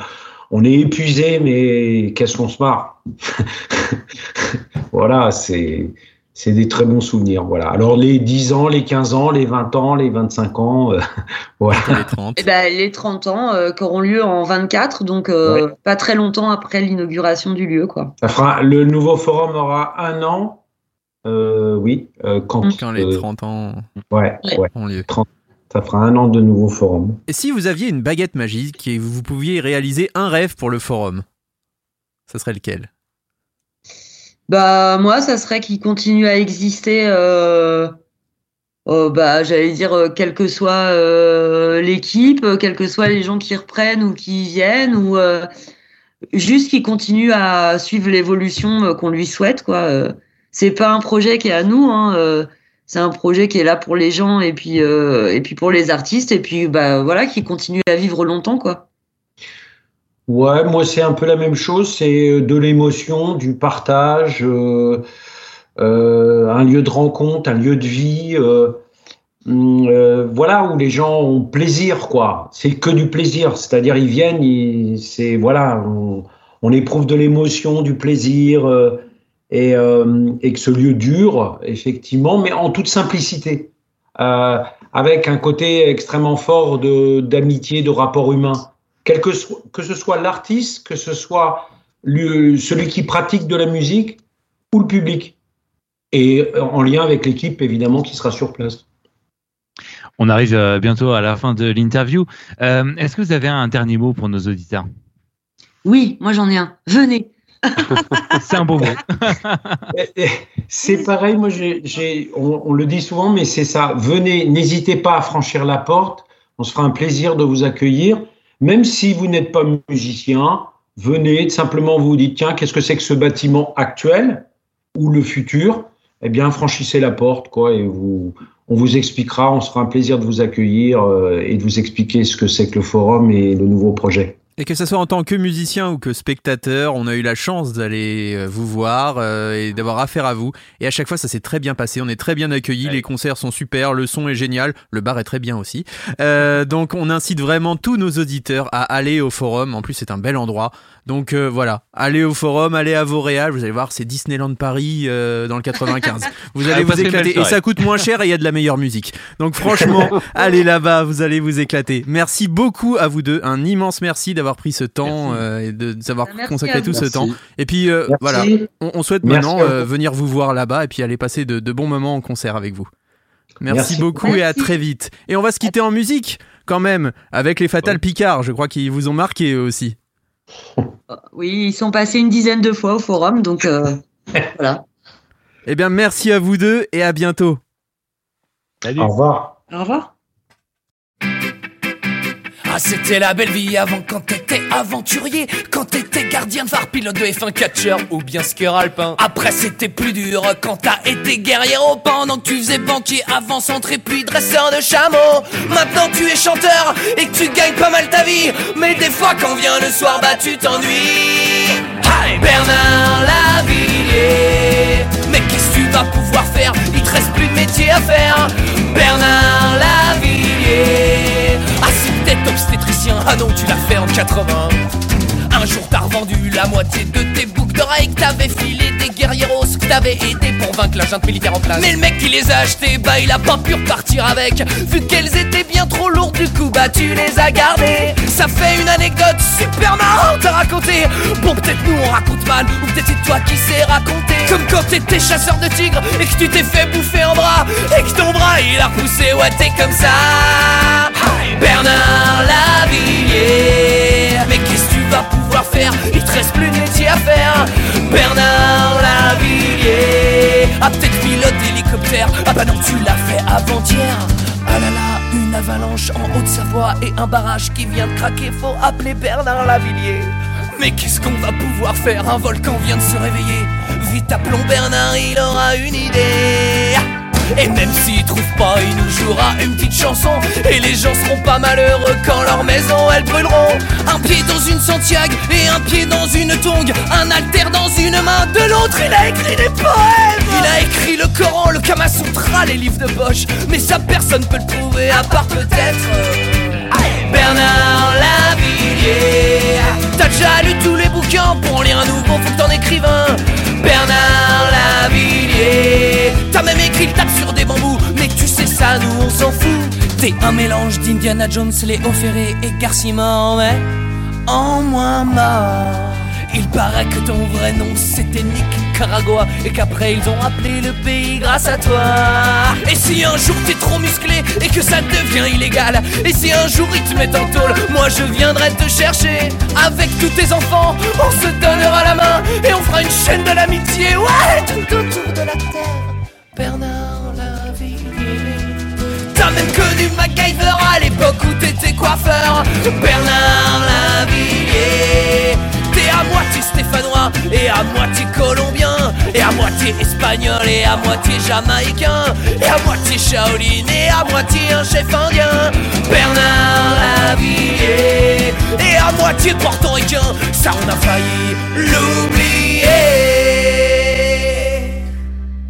on est épuisé, mais qu'est-ce qu'on se marre? voilà, c'est c'est des très bons souvenirs. Voilà. Alors les 10 ans, les 15 ans, les 20 ans, les 25 ans, euh, voilà. Les 30. Et ben, les 30 ans euh, qui auront lieu en 24, donc euh, pas très longtemps après l'inauguration du lieu, quoi. Ça fera, le nouveau forum aura un an. Euh, oui, euh, quand, Quand les euh, 30 ans ouais, Ouais. ont lieu. ça fera un an de nouveau forum. Et si vous aviez une baguette magique et vous pouviez réaliser un rêve pour le forum, ça serait lequel? Bah moi, ça serait qu'il continue à exister. Euh, euh, bah j'allais dire euh, quelle que soit euh, l'équipe, quels que soient les gens qui reprennent ou qui viennent, ou juste qu'il continue à suivre l'évolution qu'on lui souhaite, quoi. C'est pas un projet qui est à nous, hein. c'est un projet qui est là pour les gens et puis et puis pour les artistes et puis bah voilà qui continue à vivre longtemps, quoi. Ouais, moi c'est un peu la même chose, c'est euh, de l'émotion, du partage, euh, euh, un lieu de rencontre, un lieu de vie, euh, hum, euh, voilà où les gens ont plaisir quoi. C'est que du plaisir, c'est-à-dire ils viennent, c'est voilà, on, on éprouve de l'émotion, du plaisir euh, et, et que ce lieu dure effectivement, mais en toute simplicité, avec un côté extrêmement fort de d'amitié, de rapport humain quel que, soit, que ce soit l'artiste, que ce soit le- celui qui pratique de la musique ou le public. Et euh, en lien avec l'équipe, évidemment, qui sera sur place. On arrive euh, bientôt à la fin de l'interview. Euh, Est-ce que vous avez un dernier mot pour nos auditeurs? Oui, moi j'en ai un. Venez. C'est un beau mot. C'est pareil, moi, j'ai, j'ai- on, on le dit souvent, mais c'est ça. Venez, n'hésitez pas à franchir la porte. On se fera un plaisir de vous accueillir. Même si vous n'êtes pas musicien, venez, simplement vous dites, tiens, qu'est-ce que c'est que ce bâtiment actuel ou le futur? Eh bien, franchissez la porte, quoi, et vous, on vous expliquera, on se fera un plaisir de vous accueillir euh, et de vous expliquer ce que c'est que le forum et le nouveau projet. Et que ce soit en tant que musicien ou que spectateur, on a eu la chance d'aller euh, vous voir euh, et d'avoir affaire à vous. Et à chaque fois, ça s'est très bien passé. On est très bien accueillis. Les concerts sont super. Le son est génial. Le bar est très bien aussi. Euh, donc, on incite vraiment tous nos auditeurs à aller au forum. En plus, c'est un bel endroit. Donc euh, voilà, allez au forum, allez à Vauréal. Vous allez voir, c'est Disneyland Paris euh, dans le 95. Vous allez Ah, vous une belle éclater. Et ça coûte moins cher et il y a de la meilleure musique. Donc franchement, allez là-bas, vous allez vous éclater. Merci beaucoup à vous deux. Un immense merci d'avoir pris ce temps euh, et de nous avoir Merci consacré à tout vous. ce temps. Merci. Et puis euh, Merci. voilà, on, on souhaite Merci maintenant vous. euh, venir vous voir là-bas et puis aller passer de, de bons moments en concert avec vous. Merci, Merci. beaucoup et à Merci. très vite. Et on va se quitter en musique quand même avec les Fatal Picard. Je crois qu'ils vous ont marqué eux aussi. Oui, ils sont passés une dizaine de fois au forum, donc euh, voilà. Eh bien, merci à vous deux et à bientôt. Salut. Au revoir. Au revoir. Ah, c'était la belle vie avant quand t'étais aventurier, quand t'étais gardien de phare, pilote de F1 catcher ou bien skieur alpin. Après, c'était plus dur quand t'as été guerrier pendant que tu faisais banquier, avant centré puis dresseur de chameau. Maintenant, tu es chanteur et que tu gagnes pas mal ta vie, mais des fois, quand vient le soir, bah tu t'ennuies. Bernard Lavillier, mais qu'est-ce que tu vas pouvoir faire? Il te reste plus de métier à faire. Bernard Lavillier, obstétricien, ah non tu l'as fait en 80. Un jour t'as revendu la moitié de tes boucles d'oreilles que t'avais filé des guerrieros que t'avais aidé pour vaincre la junte militaire en place. Mais le mec qui les a achetés, bah il a pas pu repartir avec. Vu qu'elles étaient bien trop lourdes, du coup bah tu les as gardées. Ça fait une anecdote super marrante à raconter. Bon peut-être nous on raconte mal, ou peut-être c'est toi qui sais raconter. Comme quand t'étais chasseur de tigres et que tu t'es fait bouffer en bras et que ton bras il a repoussé, ouais t'es comme ça. Bernard Lavillier, Il te reste plus de métier à faire. Bernard Lavillier, ah peut-être pilote d'hélicoptère. Ah bah non tu l'as fait avant-hier. Ah là là, une avalanche en Haute-Savoie et un barrage qui vient de craquer. Faut appeler Bernard Lavillier. Mais qu'est-ce qu'on va pouvoir faire? Un volcan vient de se réveiller. Vite appelons Bernard, il aura une idée. Et même s'il trouve pas, il nous jouera une petite chanson. Et les gens seront pas malheureux quand leur maison elles brûleront. Un pied dans une Santiago et un pied dans une tongue. Un alter dans une main, de l'autre il a écrit des poèmes. Il a écrit le Coran, le Kama Sutra, les livres de Bosch. Mais ça personne peut le prouver à part peut-être. Bernard Lavillier T'as déjà lu tous les bouquins Pour lire un nouveau faut que t'en écrives un. Bernard Lavillier T'as même écrit le tape sur des bambous Mais tu sais ça nous on s'en fout. T'es un mélange d'Indiana Jones, Léo Ferré et Garcimore Mais en moins mort il paraît que ton vrai nom c'était Nicaragua Et qu'après ils ont appelé le pays grâce à toi. Et si un jour t'es trop musclé et que ça devient illégal Et si un jour ils te mettent en tôle Moi je viendrai te chercher Avec tous tes enfants. On se donnera la main Et on fera une chaîne de l'amitié. Ouais tout autour de la terre. Bernard Lavillier. T'as même connu MacGyver à l'époque où t'étais coiffeur. Bernard Lavillier T'es à moitié stéphanois et à moitié colombien Et à moitié espagnol et à moitié jamaïcain Et à moitié Shaolin et à moitié un chef indien. Bernard Lavillier. Et à moitié portoricain Ça on a failli l'oublier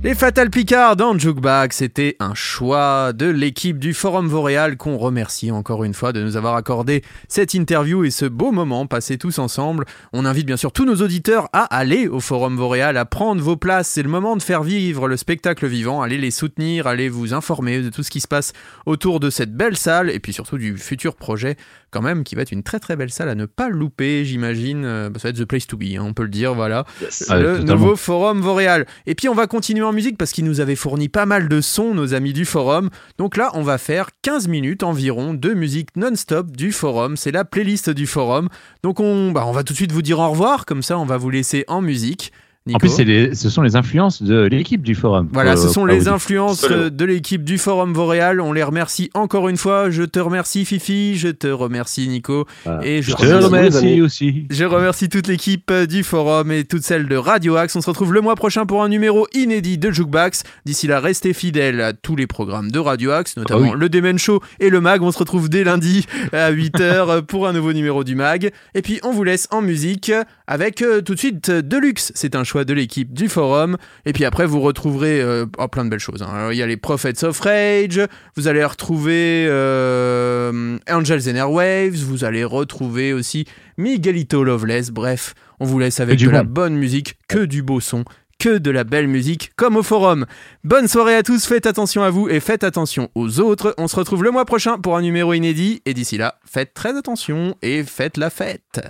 Les Fatal Picard dans Jukebag, c'était un choix de l'équipe du Forum Vauréal qu'on remercie encore une fois de nous avoir accordé cette interview et ce beau moment passé tous ensemble. On invite bien sûr tous nos auditeurs à aller au Forum Vauréal, à prendre vos places. C'est le moment de faire vivre le spectacle vivant, allez les soutenir, allez vous informer de tout ce qui se passe autour de cette belle salle et puis surtout du futur projet quand même qui va être une très très belle salle à ne pas louper, j'imagine. Euh, Ça va être the place to be, hein, on peut le dire, voilà. Ah, le totalement. nouveau forum Vauréal. Et puis on va continuer en musique parce qu'ils nous avaient fourni pas mal de sons, nos amis du forum. Donc là, on va faire 15 minutes environ de musique non-stop du forum. C'est la playlist du forum. Donc on, bah, on va tout de suite vous dire au revoir, comme ça on va vous laisser en musique. Nico En plus, c'est les- ce sont les influences de l'équipe du forum. voilà, ce sont faut les influences euh, de l'équipe du Forum Vauréal. On les remercie encore une fois. Je te remercie Fifi, je te remercie Nico. Et je, Je te remercie aussi. je remercie toute l'équipe euh, du forum et toute celle de Radio Axe. On se retrouve le mois prochain pour un numéro inédit de Jukebox. D'ici là, restez fidèles à tous les programmes de Radio Axe, notamment Ah oui. le Demen Show et le Mag. On se retrouve dès lundi à 8h pour un nouveau numéro du Mag. Et puis, on vous laisse en musique avec euh, tout de suite euh, Deluxe. C'est un choix de l'équipe du forum. Et puis après, vous retrouverez euh, oh, plein de belles choses. hein. Alors, Il y a les Prophets of Rage. Vous allez retrouver euh, Angels and Airwaves. Vous allez retrouver aussi Miguelito Loveless. Bref, on vous laisse avec du de la bon. bonne musique, que du beau son, que de la belle musique, comme au forum. Bonne soirée à tous, faites attention à vous et faites attention aux autres. On se retrouve le mois prochain pour un numéro inédit. Et d'ici là, faites très attention et faites la fête.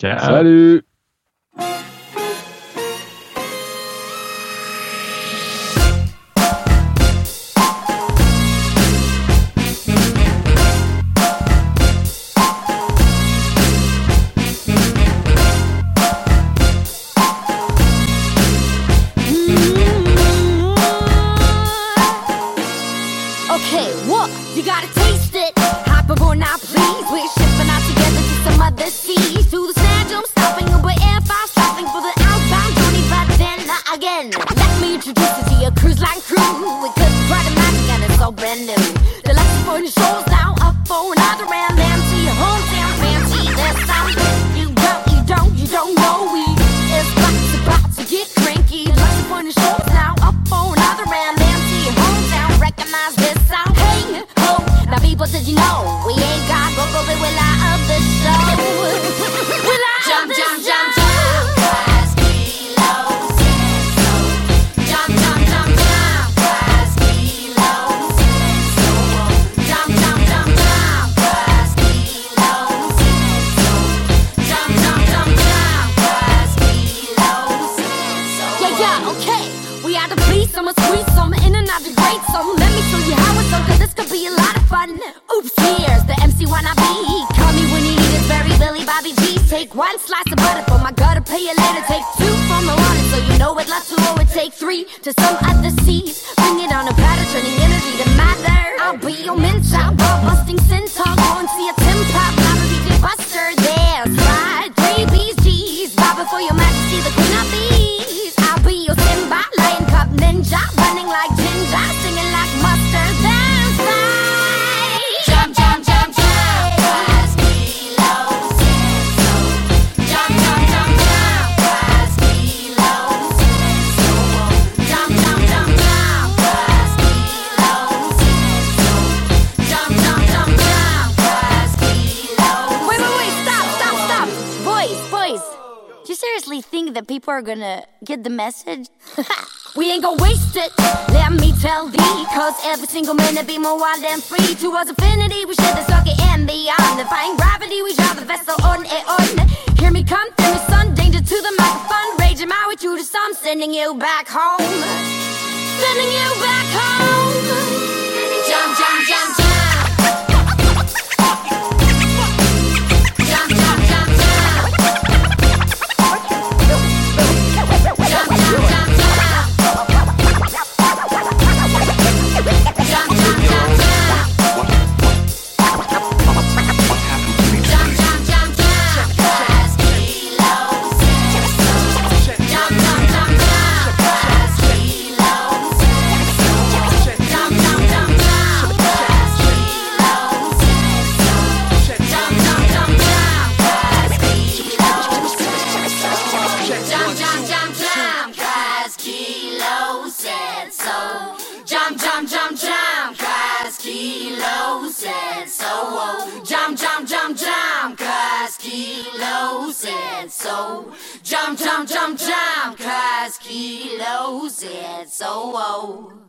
Salut all brand new. The Lexington shows now up for another round. Empty your hometown fancy this time. You don't, you don't, you don't know we. It's about to, about to get cranky. The Lexington shows now up for another round. Empty your hometown, recognize this sound. Hey, ho, now people, did you know? to some gonna get the message? we ain't gonna waste it, let me tell thee. Cause every single minute be more wild and free. Towards infinity, we share the socket and beyond. Defying gravity, we drive the vessel on and on. Hear me come through the sun, danger to the microphone. Raging my way through the sun, sending you back home. Sending you back home. Jump, jump, jump, jump. So jump, jump, jump, jump, cause kilos, it's so old